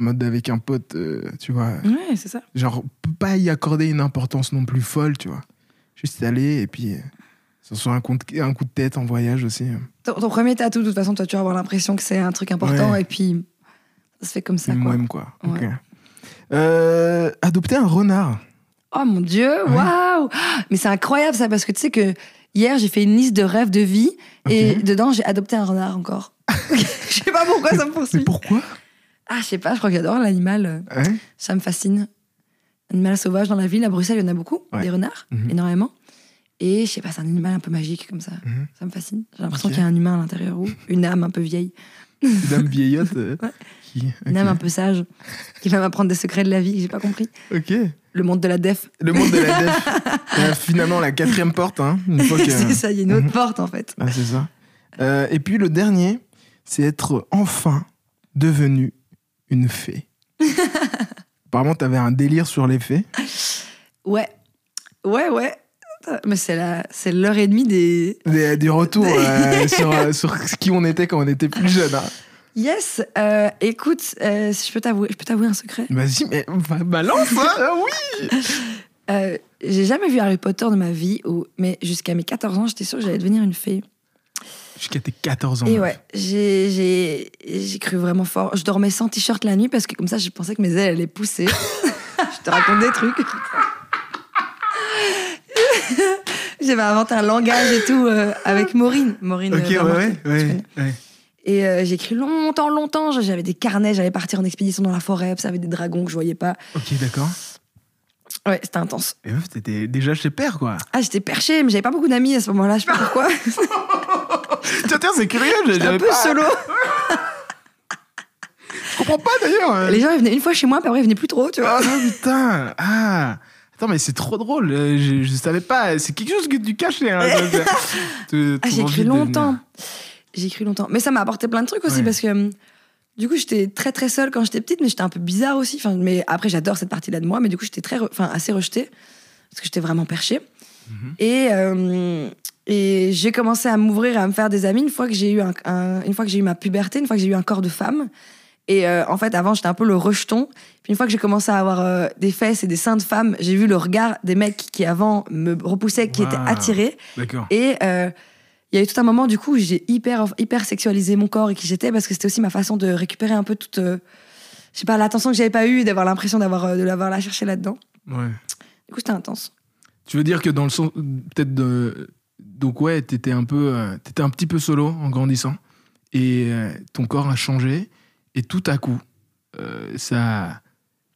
en mode avec un pote, tu vois. Ouais, c'est ça. Genre, pas y accorder une importance non plus folle, tu vois. Juste y aller et puis. Ça soit un coup, de, un coup de tête en voyage aussi. Ton, ton premier tatou, de toute façon, toi, tu vas avoir l'impression que c'est un truc important Ouais. et puis ça se fait comme ça. Quoi. moi-même, quoi. Ouais. Ok. Euh, adopter un renard. Oh mon dieu, waouh Mais c'est incroyable ça parce que tu sais que hier j'ai fait une liste de rêves de vie et dedans j'ai adopté un renard encore. je sais pas pourquoi ça me Mais poursuit. pourquoi? Ah, je sais pas, je crois que j'adore l'animal. euh, Ouais. Ça me fascine. Animal sauvage dans la ville, à Bruxelles, il y en a beaucoup, Ouais. des renards, Mhm. énormément. Et je sais pas, c'est un animal un peu magique comme ça. Mhm. Ça me fascine. J'ai l'impression qu'il y a un humain à l'intérieur ou une âme un peu vieille, Une dame vieillotte euh, Ouais. qui. une âme un peu sage, qui va m'apprendre des secrets de la vie que j'ai pas compris. Ok. Le monde de la def. Le monde de la def. Euh, finalement, la quatrième porte, hein, une fois que. c'est ça, il y a une autre Mhm. porte en fait. Ah, c'est ça. Euh, et puis le dernier, c'est être enfin devenu une fée. Apparemment, t'avais un délire sur les fées. Ouais, ouais, ouais. Mais c'est la, c'est l'heure et demie des. Des- du retour euh, sur, euh, sur qui on était quand on était plus jeune. hein. Yes. euh, écoute, si je peux t'avouer, je peux t'avouer un secret. Vas-y, mais balance, hein, oui j'ai jamais vu Harry Potter de ma vie, ou- mais jusqu'à mes 14 ans, j'étais sûre que j'allais devenir une fée. Jusqu'à tes 14 ans. Et ouais, j'ai, j'ai, j'ai cru vraiment fort. Je dormais sans t-shirt la nuit parce que comme ça, je pensais que mes ailes allaient pousser. je te raconte des trucs. J'avais inventé un langage et tout euh, avec Maureen. Maureen Ok, euh, ouais. Et euh, j'ai écrit longtemps, longtemps. J'avais des carnets, j'allais partir en expédition dans la forêt, observer des dragons que je voyais pas. Ok, d'accord. Ouais, c'était intense. Et meuf, t'étais déjà chez père, quoi. Ah, j'étais perchée, mais j'avais pas beaucoup d'amis à ce moment-là, je sais pas pourquoi. tiens, tiens, c'est curieux, J'étais un j'avais peu pas... solo. Je comprends pas, d'ailleurs. euh. Les gens, ils venaient une fois chez moi, puis après, ils venaient plus trop, tu vois. Ah putain Ah Mais c'est trop drôle. euh, Je, je savais pas. C'est quelque chose que tu cachais. Hein, Ah, j'ai de longtemps. J'ai écrit longtemps. Mais ça m'a apporté plein de trucs aussi Ouais. parce que hum, du coup, j'étais très très seule quand j'étais petite, mais j'étais un peu bizarre aussi. Enfin, mais après, j'adore cette partie-là de moi, mais du coup, j'étais très, re- enfin, assez rejetée parce que j'étais vraiment perchée. Mhm. Et euh, et j'ai commencé à m'ouvrir à me faire des amis une fois que j'ai eu un, un- une fois que j'ai eu ma puberté, une fois que j'ai eu un corps de femme. Et euh, en fait, avant, j'étais un peu le rejeton. Puis une fois que j'ai commencé à avoir euh, des fesses et des seins de femme, j'ai vu le regard des mecs qui avant me repoussaient, qui étaient attirés. D'accord. Et euh, il y a eu tout un moment, du coup, où j'ai hyper, hyper sexualisé mon corps et qui j'étais, parce que c'était aussi ma façon de récupérer un peu toute, je sais pas, l'attention que j'avais pas eue, d'avoir l'impression d'avoir, de l'avoir la cherché là-dedans. Ouais. Du coup, c'était intense. Tu veux dire que dans le sens. Peut-être de. Donc, ouais, t'étais un peu. T'étais un petit peu solo en grandissant. Et ton corps a changé. Et tout à coup, euh, ça.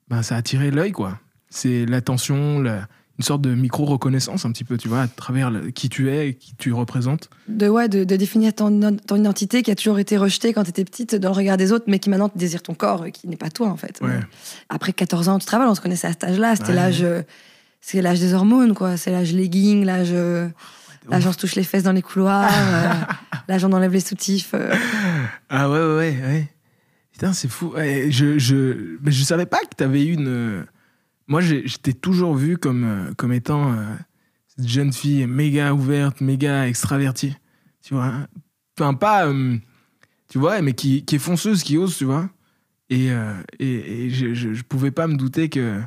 Ben, ça a attiré l'œil, quoi. C'est l'attention. la- une sorte de micro-reconnaissance un petit peu, tu vois, à travers le- qui tu es, qui tu représentes. De, ouais, de, de définir ton, ton identité qui a toujours été rejetée quand tu étais petite dans le regard des autres, mais qui maintenant te désire ton corps, et qui n'est pas toi en fait. Ouais. Après 14 ans, tu travailles, on se connaissait à cet âge-là, c'était Ouais. l'âge. euh, C'est l'âge des hormones, quoi. C'est l'âge legging, l'âge. euh, L'âge on se touche les fesses dans les couloirs, euh, l'âge on enlève les soutifs. euh. Ah ouais, ouais, ouais. Putain, c'est fou. Ouais, je, je, mais je savais pas que t'avais une. euh, Moi, je t'ai toujours vu comme, euh, comme étant euh, cette jeune fille méga ouverte, méga extravertie. Tu vois Enfin, pas. tu vois, mais qui, qui est fonceuse, qui ose, tu vois Et, et, et je, je, je pouvais pas me douter que.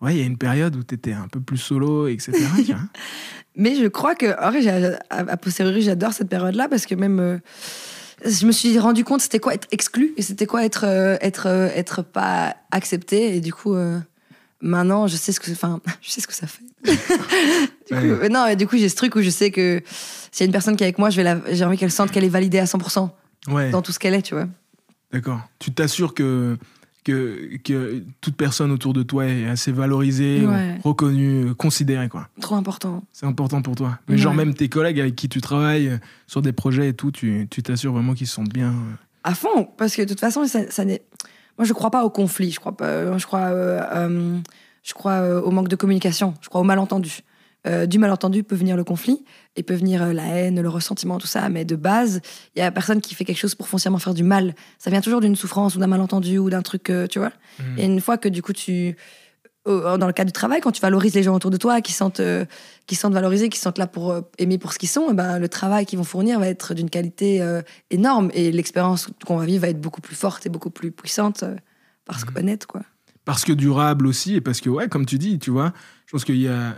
Ouais, il y a une période où t'étais un peu plus solo, etc. tu Mais je crois que, en vrai, à, à j'adore cette période-là parce que même. Je me suis rendu compte c'était quoi être exclu et c'était quoi être, euh, être, euh, être pas accepté. Et du coup, euh, maintenant, je sais ce que, enfin, je sais ce que ça fait. du coup, Ouais. non, et du coup, j'ai ce truc où je sais que s'il y a une personne qui est avec moi, je vais la- j'ai envie qu'elle sente qu'elle est validée à 100% Ouais. dans tout ce qu'elle est, tu vois. D'accord. Tu t'assures que, que, que toute personne autour de toi est assez valorisée, Ouais. reconnue, euh, considérée, quoi. Trop important. C'est important pour toi. Mais genre, même tes collègues avec qui tu travailles euh, sur des projets et tout, tu tu t'assures vraiment qu'ils se sentent bien. euh. À fond, parce que de toute façon, ça, ça n'est. Moi, je crois pas au conflit. Je crois pas. Je crois. euh, euh, je crois euh, au manque de communication. Je crois au malentendu. Euh, du malentendu peut venir le conflit et peut venir euh, la haine, le ressentiment, tout ça. Mais de base, il y a personne qui fait quelque chose pour foncièrement faire du mal. Ça vient toujours d'une souffrance ou d'un malentendu ou d'un truc, euh, tu vois. Mhm. Et une fois que du coup tu dans le cadre du travail, quand tu valorises les gens autour de toi, qui sentent, qui sentent valorisés, qui sentent là pour aimer pour ce qu'ils sont, eh ben, le travail qu'ils vont fournir va être d'une qualité énorme et l'expérience qu'on va vivre va être beaucoup plus forte et beaucoup plus puissante parce Mhm. que honnête quoi. Parce que durable aussi, et parce que, ouais, comme tu dis, tu vois, je pense qu'il y a.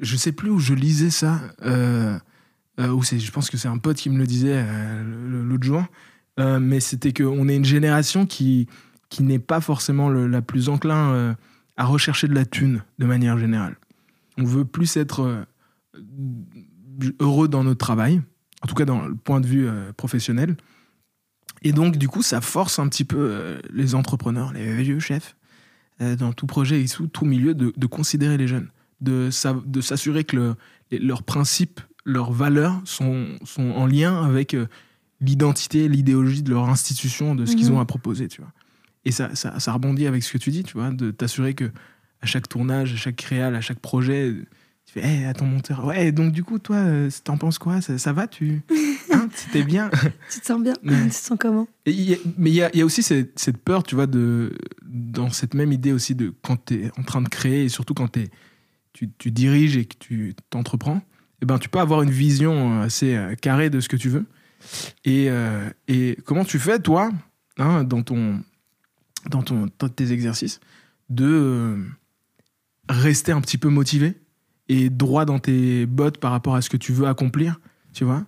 Je sais plus où je lisais ça, euh, euh, je pense que c'est un pote qui me le disait euh, l'autre jour, mais c'était qu'on est une génération qui, n'est pas forcément la plus enclin à rechercher de la thune de manière générale. On veut plus être heureux dans notre travail, en tout cas dans le point de vue professionnel. Et donc, du coup, ça force un petit peu les entrepreneurs, les vieux chefs, dans tout projet et sous tout milieu, de considérer les jeunes, de, sa- de s'assurer que le- leurs principes, leurs valeurs sont, sont en lien avec euh, l'identité, l'idéologie de leur institution, de ce qu'ils Mhm. ont à proposer, tu vois. Et ça, ça, ça rebondit avec ce que tu dis, tu vois, de t'assurer que à chaque tournage, à chaque créal, à chaque projet, tu fais, hey, à ton monteur, ouais, donc du coup, toi, euh, t'en penses quoi ça, ça va, tu, hein, c'était bien. Tu te sens bien? Ouais. Tu te sens comment? Et il y a- mais il y a, il y a aussi cette, cette peur, tu vois, de, dans cette même idée aussi de quand tu es en train de créer et surtout quand t'es- tu, diriges et que tu t'entreprends, eh ben, tu peux avoir une vision assez euh, carrée de ce que tu veux. Et, euh, comment tu fais, toi, hein, dans, ton, dans, ton, dans tes exercices, de euh, rester un petit peu motivé et droit dans tes bottes par rapport à ce que tu veux accomplir, tu vois?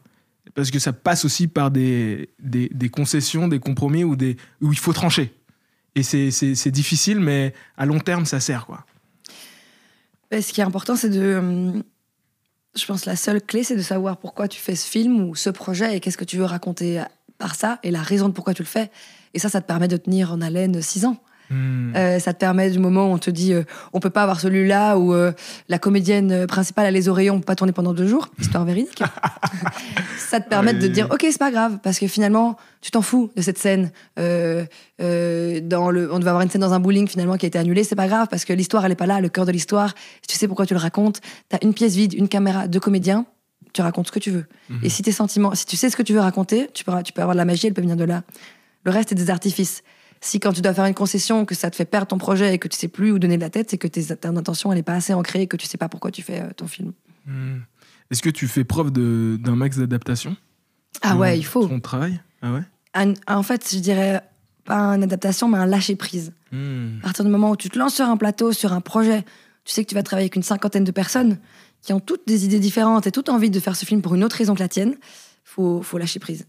Parce que ça passe aussi par des, des, concessions, des compromis où, des, où il faut trancher. Et c'est difficile, mais à long terme, ça sert. quoi. Ben, Ce qui est important, c'est de. hum, Je pense la seule clé, c'est de savoir pourquoi tu fais ce film ou ce projet et qu'est-ce que tu veux raconter par ça et la raison de pourquoi tu le fais. Et ça, ça te permet de tenir en haleine six ans. Hmm. Euh, ça te permet du moment où on te dit euh, on peut pas avoir celui-là où euh, la comédienne principale a les oreillers, on peut pas tourner pendant deux jours, histoire véridique. ça te permet de Ouais. dire ok c'est pas grave parce que finalement tu t'en fous de cette scène. Euh, dans le, on devait avoir une scène dans un bowling finalement qui a été annulée, c'est pas grave parce que l'histoire elle est pas là, le cœur de l'histoire. Tu sais pourquoi tu le racontes. T'as une pièce vide, une caméra, deux comédiens. Tu racontes ce que tu veux. Mhm. Et si tes sentiments, si tu sais ce que tu veux raconter, tu peux, tu peux avoir de la magie, elle peut venir de là. Le reste est des artifices. Si quand tu dois faire une concession, que ça te fait perdre ton projet et que tu sais plus où donner de la tête, c'est que tes, ton intention elle est pas assez ancrée et que tu sais pas pourquoi tu fais euh, ton film. Hmm. Est-ce que tu fais preuve d'un max d'adaptation? Ah ouais, il faut. Ton travail? Ah ouais? Un- en fait, je dirais pas une adaptation, mais un lâcher prise. Hmm. À partir du moment où tu te lances sur un plateau, sur un projet, tu sais que tu vas travailler avec une cinquantaine de personnes qui ont toutes des idées différentes et toutes envie de faire ce film pour une autre raison que la tienne. Faut, faut lâcher prise.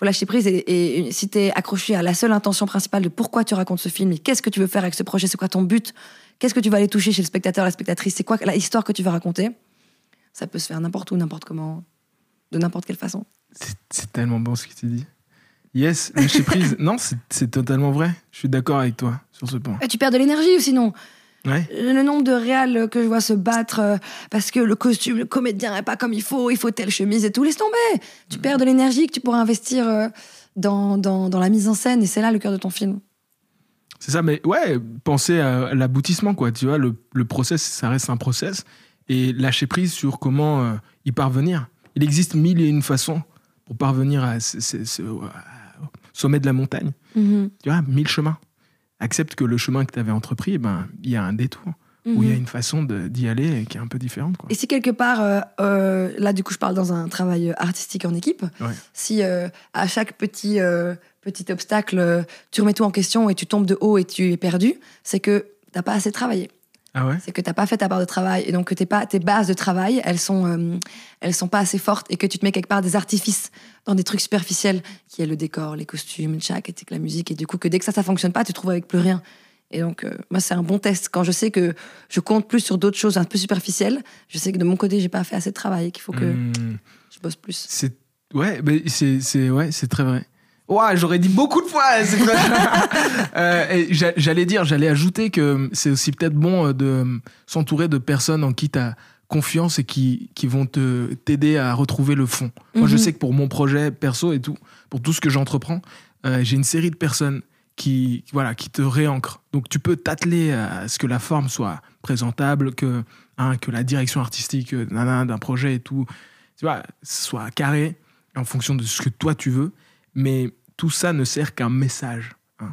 Faut lâcher prise et, et si t'es accroché à la seule intention principale de pourquoi tu racontes ce film et qu'est-ce que tu veux faire avec ce projet, c'est quoi ton but, qu'est-ce que tu vas aller toucher chez le spectateur, la spectatrice, c'est quoi la histoire que tu veux raconter, ça peut se faire n'importe où, n'importe comment, de n'importe quelle façon. C'est- tellement bon ce que tu dis. Yes, lâcher prise. non, c'est c'est totalement vrai. Je suis d'accord avec toi sur ce point. Et tu perds de l'énergie ou sinon? Ouais. Le nombre de réals que je vois se battre euh, parce que le costume, le comédien est pas comme il faut, il faut telle chemise et tout, laisse tomber. Tu perds de l'énergie que tu pourrais investir euh, dans, dans, dans la mise en scène et c'est là le cœur de ton film. C'est ça, mais ouais, penser à l'aboutissement, quoi. Tu vois, le, le process, ça reste un process. Et lâcher prise sur comment euh, y parvenir. Il existe mille et une façons pour parvenir à ce, ce- ce- au sommet de la montagne. Mhm. Tu vois, mille chemins. Accepte que le chemin que tu avais entrepris, eh ben, il y a un détour. Où il y a Mhm. une façon d'y aller qui est un peu différente, quoi. Et si quelque part, euh, euh, là du coup je parle dans un travail artistique en équipe, Ouais. si euh, à chaque petit, petit obstacle, tu remets tout en question et tu tombes de haut et tu es perdu, c'est que t'as pas assez travaillé. Ah ouais C'est que t'as pas fait ta part de travail et donc que t'es pas, tes bases de travail, elles sont, euh, elles sont pas assez fortes et que tu te mets quelque part des artifices dans des trucs superficiels qui est le décor, les costumes, le chac, et la musique et du coup que dès que ça ça fonctionne pas, tu te trouves avec plus rien. Et donc euh, moi c'est un bon test quand je sais que je compte plus sur d'autres choses un peu superficielles. Je sais que de mon côté j'ai pas fait assez de travail et qu'il faut que Hmm. je bosse plus. C'est ouais, mais c'est c'est ouais, c'est très vrai. Ouah, j'aurais dit beaucoup de fois. c'est vrai. Euh, j'allais dire, j'allais ajouter que c'est aussi peut-être bon euh, de s'entourer de personnes en qui tu as confiance et qui, qui vont te t'aider à retrouver le fond. Moi, je Mhm. sais que pour mon projet perso et tout, pour tout ce que j'entreprends, euh, j'ai une série de personnes qui voilà qui te réancrent. Donc tu peux t'atteler à ce que la forme soit présentable, que hein, que la direction artistique euh, d'un projet et tout, tu vois, soit carré en fonction de ce que toi tu veux. Mais tout ça ne sert qu'un message. hein.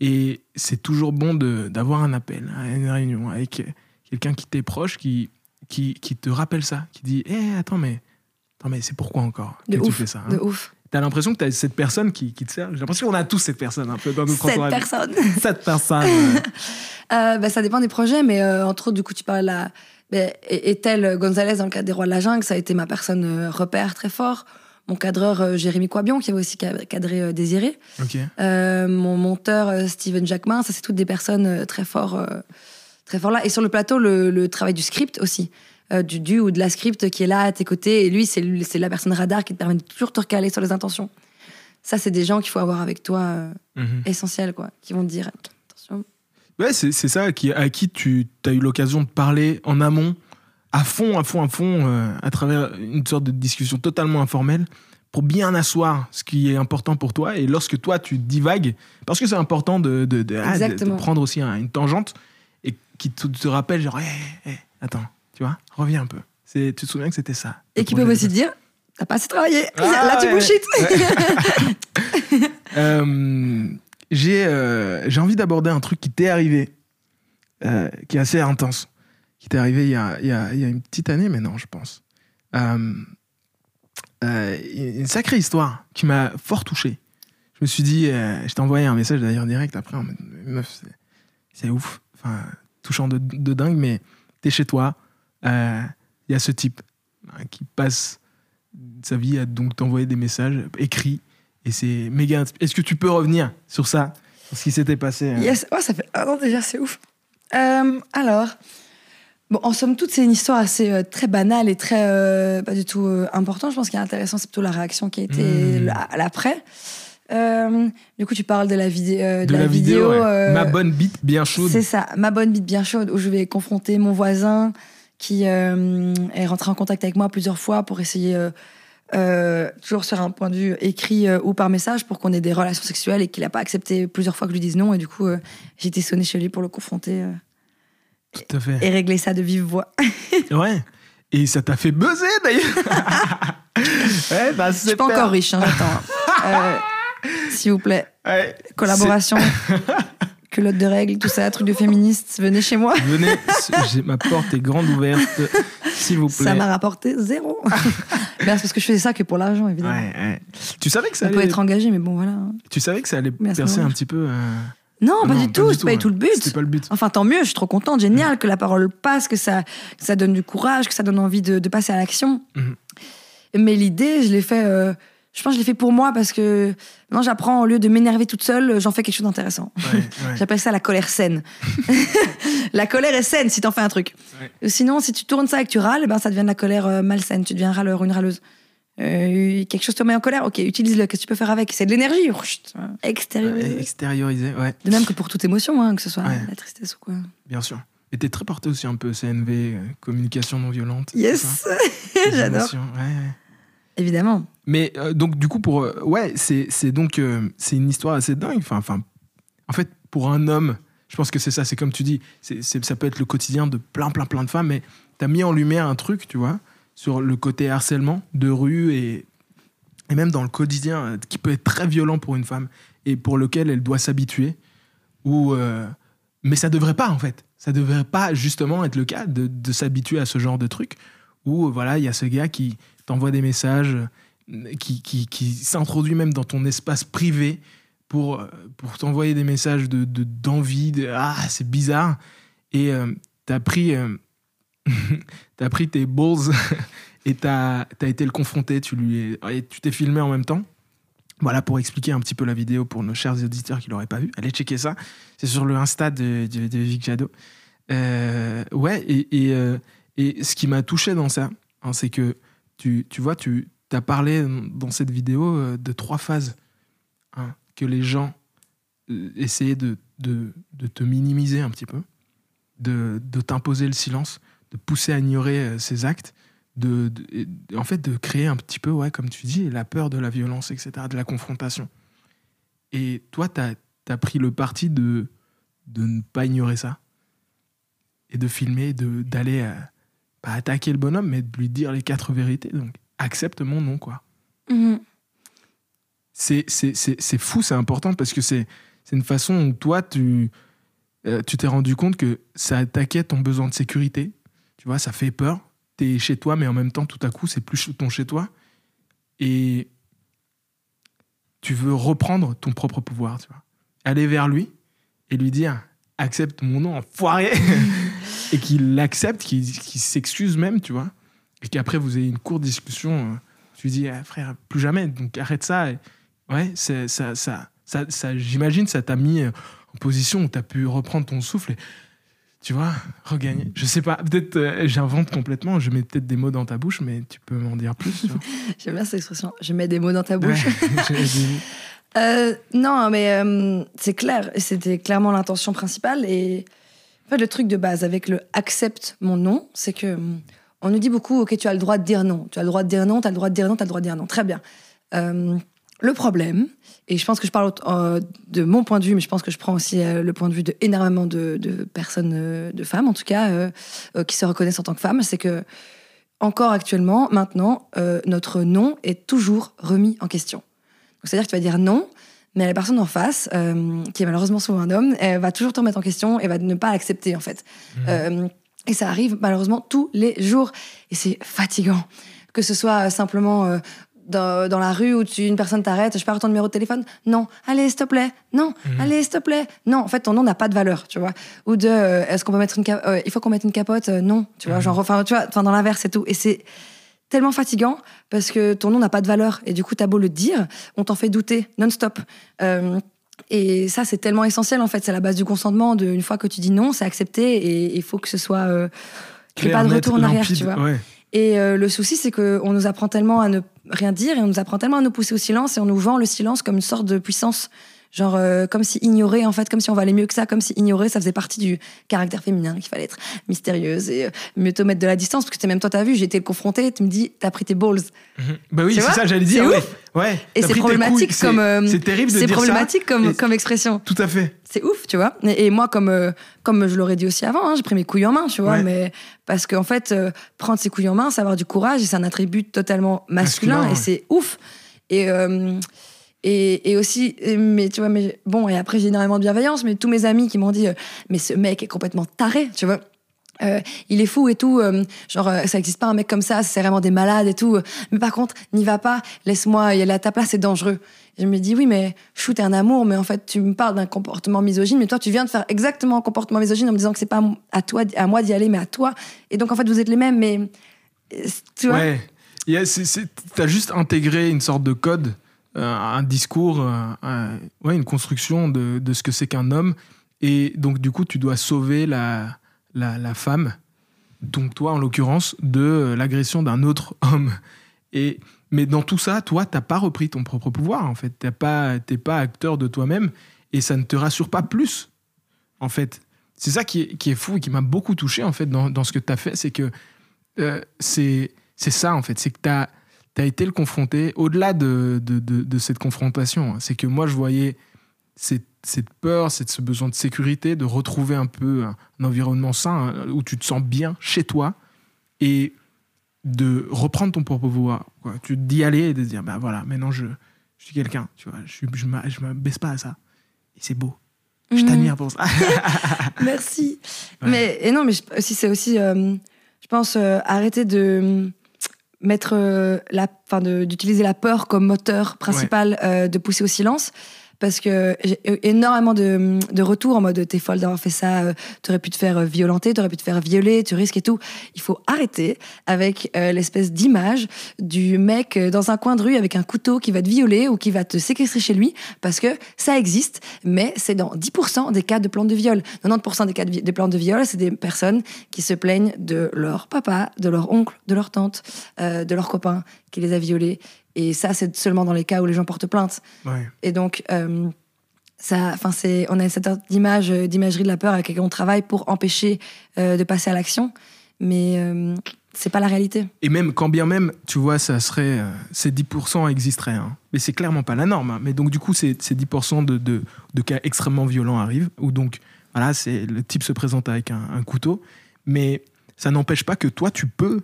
Et c'est toujours bon d'avoir un appel, hein, une réunion avec quelqu'un qui t'est proche, qui, qui, qui te rappelle ça, qui dit Eh, attends, mais, attends, mais c'est pourquoi encore De que tu fais ça hein? De ouf. T'as l'impression que t'as cette personne qui, qui te sert? J'ai l'impression qu'on a tous cette personne un peu dans notre Cette personne. Cette personne. Euh, bah, ça dépend des projets, mais euh, entre autres, du coup, tu parles de la. bah, et, et tel Gonzalez dans le cadre des Rois de la Jungle, ça a été ma personne euh, repère très fort. Mon cadreur euh, Jérémy Coibion, qui avait aussi ca- cadré euh, Désiré. Euh, mon monteur Steven Jacquemin, ça c'est toutes des personnes très forts, euh, très forts là. Et sur le plateau, le, le travail du script aussi, euh, du, du ou de la script qui est là à tes côtés. Et lui, c'est la personne radar qui te permet de toujours te recaler sur les intentions. Ça, c'est des gens qu'il faut avoir avec toi, euh, Mhm. essentiels, quoi, qui vont te dire attention. Ouais, c'est c'est ça qui, à qui tu as eu l'occasion de parler en amont, à fond, à fond, à fond, euh, à travers une sorte de discussion totalement informelle, pour bien asseoir ce qui est important pour toi. Et lorsque toi, tu divagues, parce que c'est important de, de, de- ah, de- prendre aussi un- une tangente, et qui te, te rappelle, genre, hé, hé, attends, tu vois, reviens un peu. Tu te souviens que c'était ça. Et qui peuvent projet aussi te dire t'as pas assez travaillé. Ah, là, tu ouais. bullshit. Euh, j'ai euh, j'ai envie d'aborder un truc qui t'est arrivé, euh, qui est assez intense, qui t'est arrivé il y, a, il, y a, une petite année maintenant, je pense. Euh, euh, une sacrée histoire qui m'a fort touché. Je me suis dit, euh, je t'ai envoyé un message d'ailleurs direct après, meuf, c'est- ouf, enfin, touchant de, dingue, mais t'es chez toi, il y a ce type hein, qui passe sa vie à donc t'envoyer des messages écrits et c'est méga. Est-ce que tu peux revenir sur ça, sur ce qui s'était passé Yes, oh, ça fait un an déjà, c'est ouf. Alors, bon, en somme toute, c'est une histoire assez euh, très banale et très euh, pas du tout euh, importante. Je pense qu'il est intéressant, c'est plutôt la réaction qui a été Mm. là- à l'après. Euh, du coup, tu parles de la, vidé- euh, de, la, vidéo, ouais. Ma bonne bite bien chaude. C'est ça, ma bonne bite bien chaude, où je vais confronter mon voisin qui est rentré en contact avec moi plusieurs fois pour essayer, toujours sur un point de vue écrit ou par message, pour qu'on ait des relations sexuelles et qu'il n'a pas accepté plusieurs fois que je lui dise non. Et du coup, j'ai été sonnée chez lui pour le confronter Tout à fait. et régler ça de vive voix. Ouais. Et ça t'a fait buzzer d'ailleurs. ouais, bah, Je suis pas encore riche, hein, j'attends. Euh, S'il vous plaît, Ouais. collaboration, culotte de règles, tout ça, truc de féministe, venez chez moi. Venez, ma porte est grande ouverte, s'il vous plaît. Ça m'a rapporté zéro. C'est parce que je faisais ça que pour l'argent, évidemment. Ouais, ouais. Tu savais que ça Ça peut être engagé, mais bon, voilà. hein. tu savais que ça allait percer un petit peu. euh, Non, ah pas non, du tout, c'est pas du tout le but. C'était pas le but. Enfin, tant mieux, je suis trop contente, génial que la parole passe, que ça, que ça donne du courage, que ça donne envie de, de passer à l'action. Mhm. Mais l'idée, je l'ai fait, euh, je pense que je l'ai fait pour moi parce que maintenant j'apprends, au lieu de m'énerver toute seule, j'en fais quelque chose d'intéressant. Ouais, ouais. J'appelle ça la colère saine. la colère est saine si t'en fais un truc. Ouais. Sinon, si tu tournes ça et que tu râles, eh ben, ça devient de la colère euh, malsaine. Tu deviens un râleur, une râleuse. Euh, quelque chose te met en colère, ok, utilise-le. Qu'est-ce que tu peux faire avec? C'est de l'énergie. Extérieur. Ouais, Extérioriser, ouais, De même que pour toute émotion, hein, que ce soit Ouais. la tristesse ou quoi. bien sûr. Et t'es très porté aussi un peu CNV, euh, communication non violente. Yes, j'adore. émotions, ouais, ouais. Évidemment. Mais euh, donc du coup pour euh, ouais c'est donc euh, c'est une histoire assez dingue. Enfin enfin en fait pour un homme je pense que c'est ça c'est comme tu dis c'est- ça peut être le quotidien de plein plein plein de femmes mais t'as mis en lumière un truc tu vois sur le côté harcèlement de rue et et même dans le quotidien euh, qui peut être très violent pour une femme et pour lequel elle doit s'habituer ou euh, mais ça devrait pas en fait. Ça devrait pas justement être le cas de, de s'habituer à ce genre de truc où voilà il y a ce gars qui t'envoie des messages euh, qui, qui, s'introduit même dans ton espace privé pour, euh, pour t'envoyer des messages de de- d'envie de, ah c'est bizarre et euh, t'as pris euh, t'as pris tes balls et t'as as été le confronter tu lui et tu t'es filmé en même temps. Voilà pour expliquer un petit peu la vidéo pour nos chers auditeurs qui l'auraient pas vu. Allez checker ça. C'est sur le Insta de, de, de Vic Jadot. Euh, ouais et, et, euh, et ce qui m'a touché dans ça hein, c'est que tu, tu vois tu as parlé dans cette vidéo euh, de trois phases hein, que les gens essayaient de, de, de te minimiser un petit peu de, de t'imposer le silence de pousser à ignorer euh, ces actes de, de- en fait de créer un petit peu ouais comme tu dis la peur de la violence etc de la confrontation et toi tu as, pris le parti de de ne pas ignorer ça et de filmer de d'aller euh, pas attaquer le bonhomme mais de lui dire les quatre vérités donc accepte mon nom quoi Mhm. c'est fou, c'est important parce que c'est c'est une façon où toi, tu euh, tu t'es rendu compte que ça attaquait ton besoin de sécurité. Tu vois, ça fait peur. Tu es chez toi, mais en même temps, tout à coup, c'est plus ton chez toi. Et tu veux reprendre ton propre pouvoir, tu vois. Aller vers lui et lui dire accepte mon nom, enfoiré Et qu'il l'accepte, qu'il s'excuse même, tu vois. Et qu'après, vous ayez une courte discussion. euh, tu lui dis, Ah, frère, plus jamais, donc arrête ça. Et, ouais, ça, ça, ça, ça, j'imagine, ça t'a mis euh, en position où tu as pu reprendre ton souffle et, tu vois, regagner. Je sais pas, peut-être euh, j'invente complètement, je mets peut-être des mots dans ta bouche, mais tu peux m'en dire plus. J'aime bien cette expression. Je mets des mots dans ta bouche. Ouais, Euh, non, mais euh, c'est clair. C'était clairement l'intention principale. Et en fait, le truc de base avec le accepte mon nom, c'est que on nous dit beaucoup, ok, tu as le droit de dire non. Tu as le droit de dire non, tu as le droit de dire non, tu as le droit de dire non. Très bien. Le problème, et je pense que je parle euh, de mon point de vue, mais je pense que je prends aussi euh, le point de vue de énormément de, de personnes, euh, de femmes en tout cas, qui se reconnaissent en tant que femmes, c'est que encore actuellement, maintenant, notre nom est toujours remis en question. C'est-à-dire que tu vas dire non, mais la personne en face, qui est malheureusement souvent un homme, elle va toujours te remettre en question et va ne pas l'accepter en fait. Euh, et ça arrive malheureusement tous les jours. Et c'est fatigant. Que ce soit simplement euh, dans, dans la rue où tu, une personne t'arrête, je perds ton numéro de téléphone. Non, allez, s'il te plaît. Non, allez, s'il te plaît. Non, en fait, ton nom n'a pas de valeur, tu vois. Ou de, euh, est-ce qu'on peut mettre une capote Il faut qu'on mette une capote Euh, Non, tu vois. Genre, enfin, tu vois, enfin, dans l'inverse et tout. Et c'est tellement fatigant parce que ton nom n'a pas de valeur. Et du coup, t'as beau le dire, on t'en fait douter non-stop. Euh, et ça, c'est tellement essentiel, en fait. C'est la base du consentement. De, une fois que tu dis non, c'est accepté et il faut que ce soit. euh, qu'il y ait Clair, pas de net, retour en arrière, limpide, tu vois. ouais. Et euh, le souci, c'est qu'on nous apprend tellement à ne rien dire et on nous apprend tellement à nous pousser au silence et on nous vend le silence comme une sorte de puissance. Genre, euh, comme si ignorer, en fait, comme si on valait mieux que ça, comme si ignorer, ça faisait partie du caractère féminin, qu'il fallait être mystérieuse et euh, mieux te mettre de la distance. Parce que même toi, t'as vu, j'ai été le confronté, tu me dis, t'as pris tes balls. Mhm. Bah oui, c'est ça, j'allais dire. Ouais. ouf. ouais. Et c'est problématique couilles, comme. euh, C'est terrible de C'est dire ça. problématique comme, comme expression. Tout à fait. C'est ouf, tu vois. Et, et moi, comme, euh, comme je l'aurais dit aussi avant, hein, j'ai pris mes couilles en main, tu vois. Ouais. Mais parce qu'en fait, prendre ses couilles en main, c'est avoir du courage et c'est un attribut totalement masculin, Masculin, et ouais. c'est ouf. Et, et, aussi, mais tu vois, mais bon, et après j'ai énormément de bienveillance, mais tous mes amis qui m'ont dit, euh, mais ce mec est complètement taré, tu vois. Euh, il est fou et tout, euh, genre ça existe pas un mec comme ça, c'est vraiment des malades et tout. Mais par contre, n'y va pas, laisse-moi y aller à ta place, c'est dangereux. Je me dis oui, mais chou, t'es un amour, mais en fait tu me parles d'un comportement misogyne, mais toi tu viens de faire exactement un comportement misogyne en me disant que c'est pas à toi, à moi d'y aller, mais à toi. Et donc en fait vous êtes les mêmes, mais tu vois. Ouais. Il y a- c'est- c'est- T'as juste intégré une sorte de code, un discours, euh, ouais, une construction de, de ce que c'est qu'un homme. Et donc, du coup, tu dois sauver la, la, femme, donc toi en l'occurrence, de euh, l'agression d'un autre homme. Et, mais dans tout ça, toi, t'as pas repris ton propre pouvoir, en fait. T'as pas, t'es pas acteur de toi-même et ça ne te rassure pas plus, en fait. c'est ça qui est, qui est fou et qui m'a beaucoup touché en fait dans, dans ce que tu as fait, c'est que euh, c'est c'est ça en fait, c'est que tu as, été le confronté au-delà de, de, de, cette confrontation. C'est que moi je voyais cette, cette peur, cette, ce besoin de sécurité, de retrouver un peu un, un environnement sain hein, où tu te sens bien chez toi et de reprendre ton propre pouvoir. Quoi. Tu d'y aller et de dire, bah voilà, maintenant je, je suis quelqu'un, tu vois, je, je, me baisse pas à ça. Et c'est beau. Je Mhm. t'admire pour ça. Merci. Ouais. Mais et non, mais je- aussi c'est aussi, euh, je pense euh, arrêter de mettre euh, la, d'utiliser la peur comme moteur principal euh, de pousser au silence. Parce que j'ai eu énormément de, de retours en mode t'es folle d'avoir fait ça, euh, t'aurais pu te faire euh, violenter, t'aurais pu te faire violer, tu risques et tout. Il faut arrêter avec euh, l'espèce d'image du mec dans un coin de rue avec un couteau qui va te violer ou qui va te séquestrer chez lui, parce que ça existe, mais c'est dans 10% des cas de plaintes de viol. 90% des cas de, vi- de plaintes de viol, c'est des personnes qui se plaignent de leur papa, de leur oncle, de leur tante, de leur copain qui les a violés. Et ça, c'est seulement dans les cas où les gens portent plainte. Ouais. Et donc, euh, ça, enfin, c'est, on a cette d'image, euh, d'imagerie de la peur avec laquelle on travaille pour empêcher euh, de passer à l'action, mais euh, c'est pas la réalité. Et même, quand bien même, tu vois, ça serait. ces 10% existeraient. hein. Mais c'est clairement pas la norme. hein. Mais donc, du coup, ces, ces 10% de, de, de cas extrêmement violents arrivent, où donc, voilà, c'est, le type se présente avec un, un couteau. Mais ça n'empêche pas que toi, tu peux.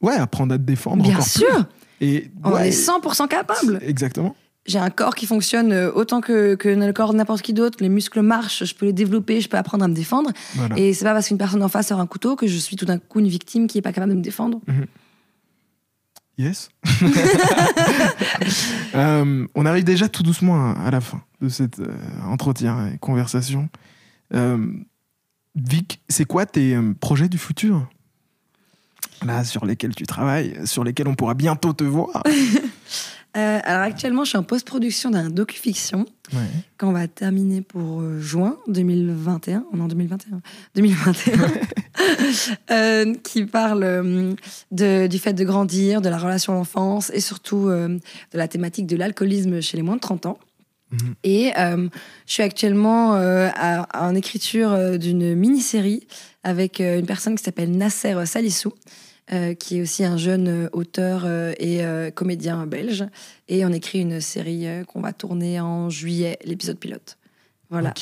ouais, apprendre à te défendre Bien encore sûr, plus. Et, on ouais, est 100% capable. Exactement. J'ai un corps qui fonctionne euh, autant que, que le corps de n'importe qui d'autre. Les muscles marchent, je peux les développer, je peux apprendre à me défendre. Voilà. Et c'est pas parce qu'une personne en face sort un couteau que je suis tout d'un coup une victime qui est pas capable de me défendre. Yes. Euh, on arrive déjà tout doucement à, à la fin de cet euh, entretien et conversation. Euh, Vic, c'est quoi tes projets du futur? Là, sur lesquels tu travailles, sur lesquels on pourra bientôt te voir. Euh, alors actuellement, je suis en post-production d'un docu-fiction Ouais. qu'on va terminer pour euh, juin 2021. On est en 2021. 2021. Euh, qui parle de- du fait de grandir, de la relation à l'enfance et surtout de la thématique de l'alcoolisme chez les moins de 30 ans. Mhm. Et je suis actuellement à- en écriture d'une mini-série avec une personne qui s'appelle Nasser Salissou, euh, qui est aussi un jeune euh, auteur euh, et comédien belge. Et on écrit une série qu'on va tourner en juillet, l'épisode pilote. Voilà,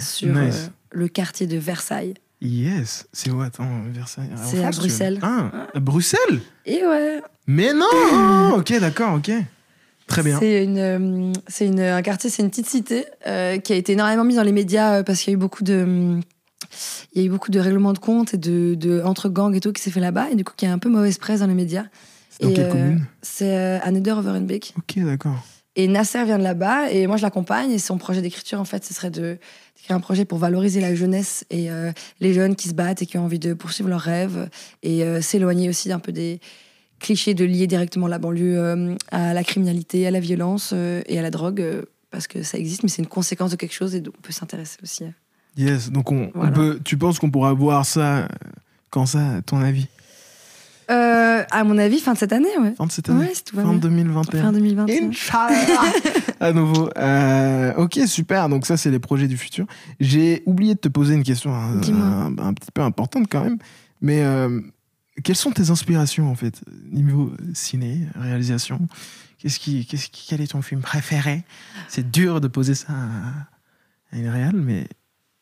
sur nice. le quartier de Versailles. Yes. C'est où Attends, Versailles? C'est à Bruxelles. Ah, à Bruxelles? Et ouais, Mais non Ok, d'accord, ok. Très bien. c'est une, c'est une, un quartier, c'est une petite cité euh, qui a été énormément mise dans les médias parce qu'il y a eu beaucoup de, il y a eu beaucoup de règlements de compte et de, de entre gangs et tout qui s'est fait là-bas et du coup qui a un peu mauvaise presse dans les médias. C'est dans Et, quelle euh, commune? C'est euh, à Neder-Overenbeek. Ok, d'accord. Et Nasser vient de là-bas et moi je l'accompagne et son projet d'écriture en fait ce serait de d'écrire un projet pour valoriser la jeunesse et euh, les jeunes qui se battent et qui ont envie de poursuivre leurs rêves et s'éloigner aussi un peu des clichés de lier directement la banlieue à la criminalité, à la violence et à la drogue parce que ça existe mais c'est une conséquence de quelque chose et donc on peut s'intéresser aussi. Yes. Donc, on, peut, tu penses qu'on pourra voir ça euh, quand ça, à ton avis? Euh, à mon avis fin de cette année ouais. Fin de cette année Ouais, tout Fin bien. 2021 Fin 2021. Inch'Allah À nouveau. Euh, ok, super. Donc ça, c'est les projets du futur. J'ai oublié de te poser une question hein, un, un petit peu importante quand même. Mais euh, quelles sont tes inspirations, en fait, niveau ciné, réalisation? Qu'est-ce qui, qu'est-ce qui, Quel est ton film préféré? C'est dur de poser ça à, à une réal, mais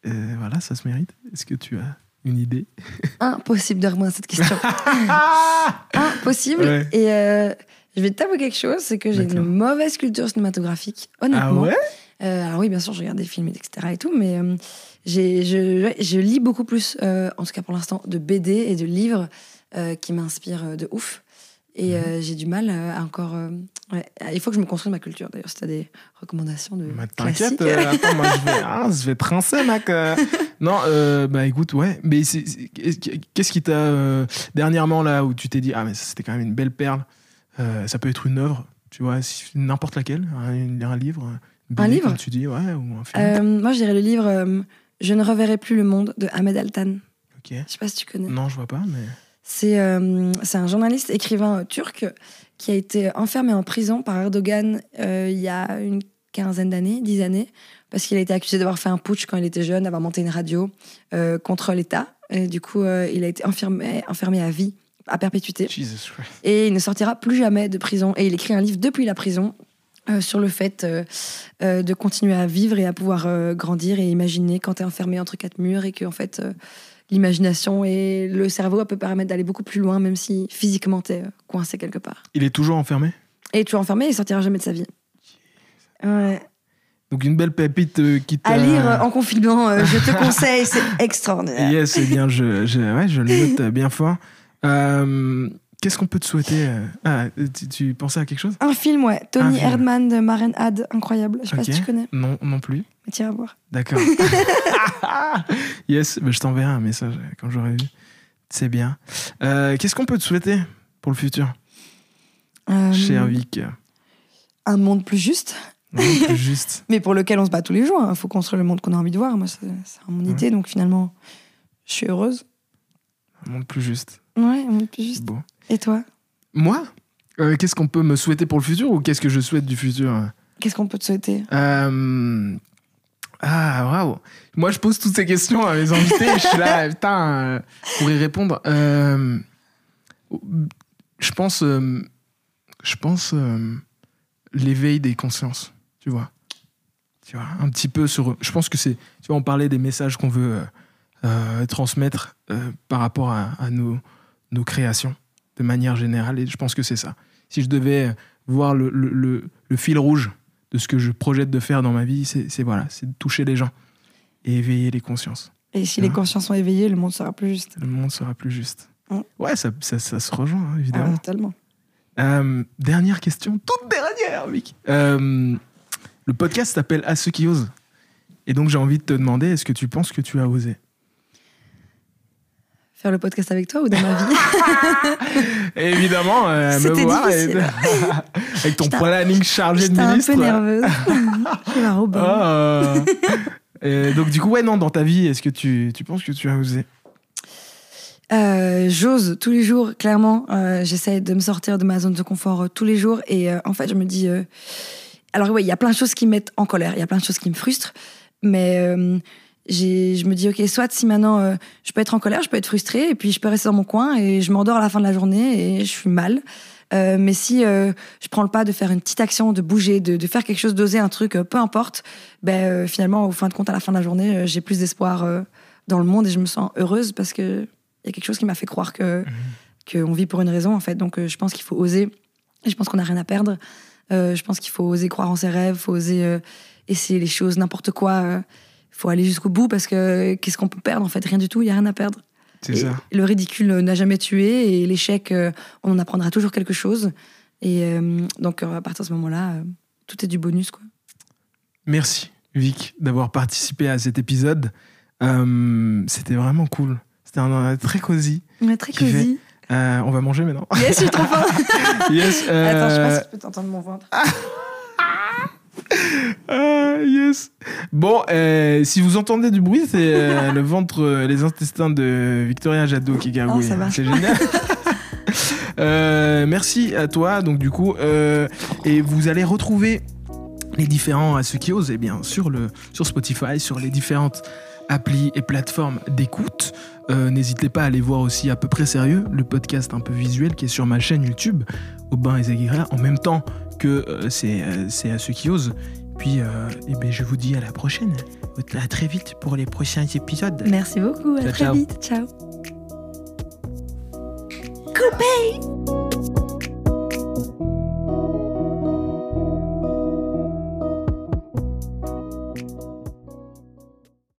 euh, voilà, ça se mérite. Est-ce que tu as une idée? Impossible de répondre à cette question. Impossible. Ouais. Et euh, je vais t'avouer quelque chose, c'est que j'ai une mauvaise culture cinématographique, Ah honnêtement. ouais? Euh, alors oui, bien sûr, je regarde des films, etc. et tout, mais j'ai- je, je lis beaucoup plus, en tout cas pour l'instant, de BD et de livres qui m'inspirent de ouf. Et Mhm. euh, j'ai du mal euh, à encore... euh, ouais, il faut que je me construise ma culture, d'ailleurs, si tu as des recommandations de Bah, T'inquiète, classiques. euh, attends, moi je vais, ah, je vais te rincer, mec. euh. Non, euh, bah écoute, ouais, mais c'est- c'est- qu'est-ce qui t'a euh, dernièrement là où tu t'es dit, ah, mais ça, c'était quand même une belle perle, Euh, ça peut être une œuvre, tu vois, si- n'importe laquelle, un, un livre, une BD, livre comme tu dis, ouais, ou un film. Euh, moi, je dirais le livre euh, Je ne reverrai plus le monde de Ahmed Altan. ok. Je sais pas si tu connais. Non, je vois pas, mais. C'est euh, c'est un journaliste écrivain turc qui a été enfermé en prison par Erdogan euh, il y a une quinzaine d'années, dix années, parce qu'il a été accusé d'avoir fait un putsch quand il était jeune, d'avoir monté une radio euh, contre l'État. Et du coup, il a été enfermé, enfermé à vie, à perpétuité. Jesus Christ. Et il ne sortira plus jamais de prison. Et il écrit un livre depuis la prison euh, sur le fait euh, euh, de continuer à vivre et à pouvoir grandir et imaginer quand tu es enfermé entre quatre murs et que en fait l'imagination et le cerveau peut permettre d'aller beaucoup plus loin même si physiquement tu es coincé quelque part. Il est toujours enfermé? Et es enfermé il sortira jamais de sa vie. Ouais. Donc une belle pépite euh, qui. À lire euh, en confinement, euh, je te conseille, c'est extraordinaire. Yes, c'est bien, je, je, ouais, je le note euh, bien fort. Qu'est-ce qu'on peut te souhaiter euh, Ah, tu, tu pensais à quelque chose? Un film, ouais. Tony film. Erdmann de Maren Had, incroyable. Je sais pas si tu connais, Non, non plus. mais tiens à voir. D'accord. yes, bah, je t'enverrai un message quand j'aurai vu. C'est bien. Euh, Qu'est-ce qu'on peut te souhaiter pour le futur, Euh, cher Vic un monde plus juste, plus Juste. mais pour lequel on se bat tous les jours. Il faut construire le monde qu'on a envie de voir. Moi, c'est mon Ouais. idée, donc finalement, je suis heureuse. Un monde plus juste. Ouais, un monde plus juste. Bon. Et toi Moi Euh, Qu'est-ce qu'on peut me souhaiter pour le futur ou qu'est-ce que je souhaite du futur Qu'est-ce qu'on peut te souhaiter Euh, Ah, waouh. Moi, je pose toutes ces questions à mes invités. je suis là, putain, euh, pour y répondre. Je pense, je pense l'éveil des consciences, tu vois. Tu vois, un petit peu sur. Je pense que c'est. Tu vois, on parlait des messages qu'on veut transmettre par rapport à, à nos, nos créations, de manière générale. Et je pense que c'est ça. Si je devais voir le, le, le, le fil rouge de ce que je projette de faire dans ma vie, c'est voilà, c'est de toucher les gens et éveiller les consciences. Et si les consciences sont éveillées, le monde sera plus juste. Le monde sera plus juste. Mm. Ouais, ça, ça, ça se rejoint, hein, Ah, évidemment. totalement. Euh, dernière question, toute dernière, Vic. Euh, le podcast s'appelle À ceux qui osent. Et donc, j'ai envie de te demander, est-ce que tu penses que tu as osé? Faire le podcast avec toi ou dans ma vie Évidemment, euh, me voir et- avec ton un- planning chargé de J'étais un ministre. peu nerveuse. Je suis. Ah. Et donc, du coup, ouais, non, dans ta vie, est-ce que tu, tu penses que tu as osé? Euh, J'ose tous les jours, clairement. Euh, J'essaie de me sortir de ma zone de confort euh, tous les jours. Et euh, en fait, je me dis. euh, Alors, oui, il y a plein de choses qui me mettent en colère. Il y a plein de choses qui me frustrent. Mais euh, je me dis, OK, soit si maintenant euh, je peux être en colère, je peux être frustrée. Et puis, je peux rester dans mon coin et je m'endors à la fin de la journée et je suis mal. Euh, mais si euh, je prends le pas de faire une petite action, de bouger, de, de faire quelque chose, d'oser un truc, peu importe, ben finalement, au fin de compte, à la fin de la journée, j'ai plus d'espoir dans le monde et je me sens heureuse parce que il y a quelque chose qui m'a fait croire que qu'on vit pour une raison en fait. Donc je pense qu'il faut oser. Et je pense qu'on n'a rien à perdre. Je pense qu'il faut oser croire en ses rêves, faut oser essayer les choses, n'importe quoi. Faut aller jusqu'au bout parce que qu'est-ce qu'on peut perdre en fait? Rien du tout. Il y a rien à perdre. C'est ça. Le ridicule n'a jamais tué et l'échec, euh, on en apprendra toujours quelque chose. Et euh, donc euh, à partir de ce moment-là, euh, tout est du bonus quoi. Merci, Vic, d'avoir participé à cet épisode. Euh, C'était vraiment cool. C'était un, un très cosy. Très cosy. Euh, on va manger maintenant. Yes, je suis trop fort. yes. euh, Attends, je pense que je peux t'entendre mon ventre. Ah, yes. Bon, euh, si vous entendez du bruit, c'est euh, le ventre, euh, les intestins de Victoria Jadot qui gargouille. Oh, ça va. C'est génial. Merci à toi. Donc du coup, et vous allez retrouver les différents à ceux qui osent, eh bien sur le sur Spotify, sur les différentes applis et plateformes d'écoute. Euh, N'hésitez pas à aller voir aussi à peu près sérieux le podcast un peu visuel qui est sur ma chaîne YouTube, Aubin et Zaguira, en même temps que euh, c'est euh, c'est à ceux qui osent. Puis, euh, eh ben, je vous dis à la prochaine. À très vite pour les prochains épisodes. Merci beaucoup. À Ciao, très ciao. vite. Ciao. Coupé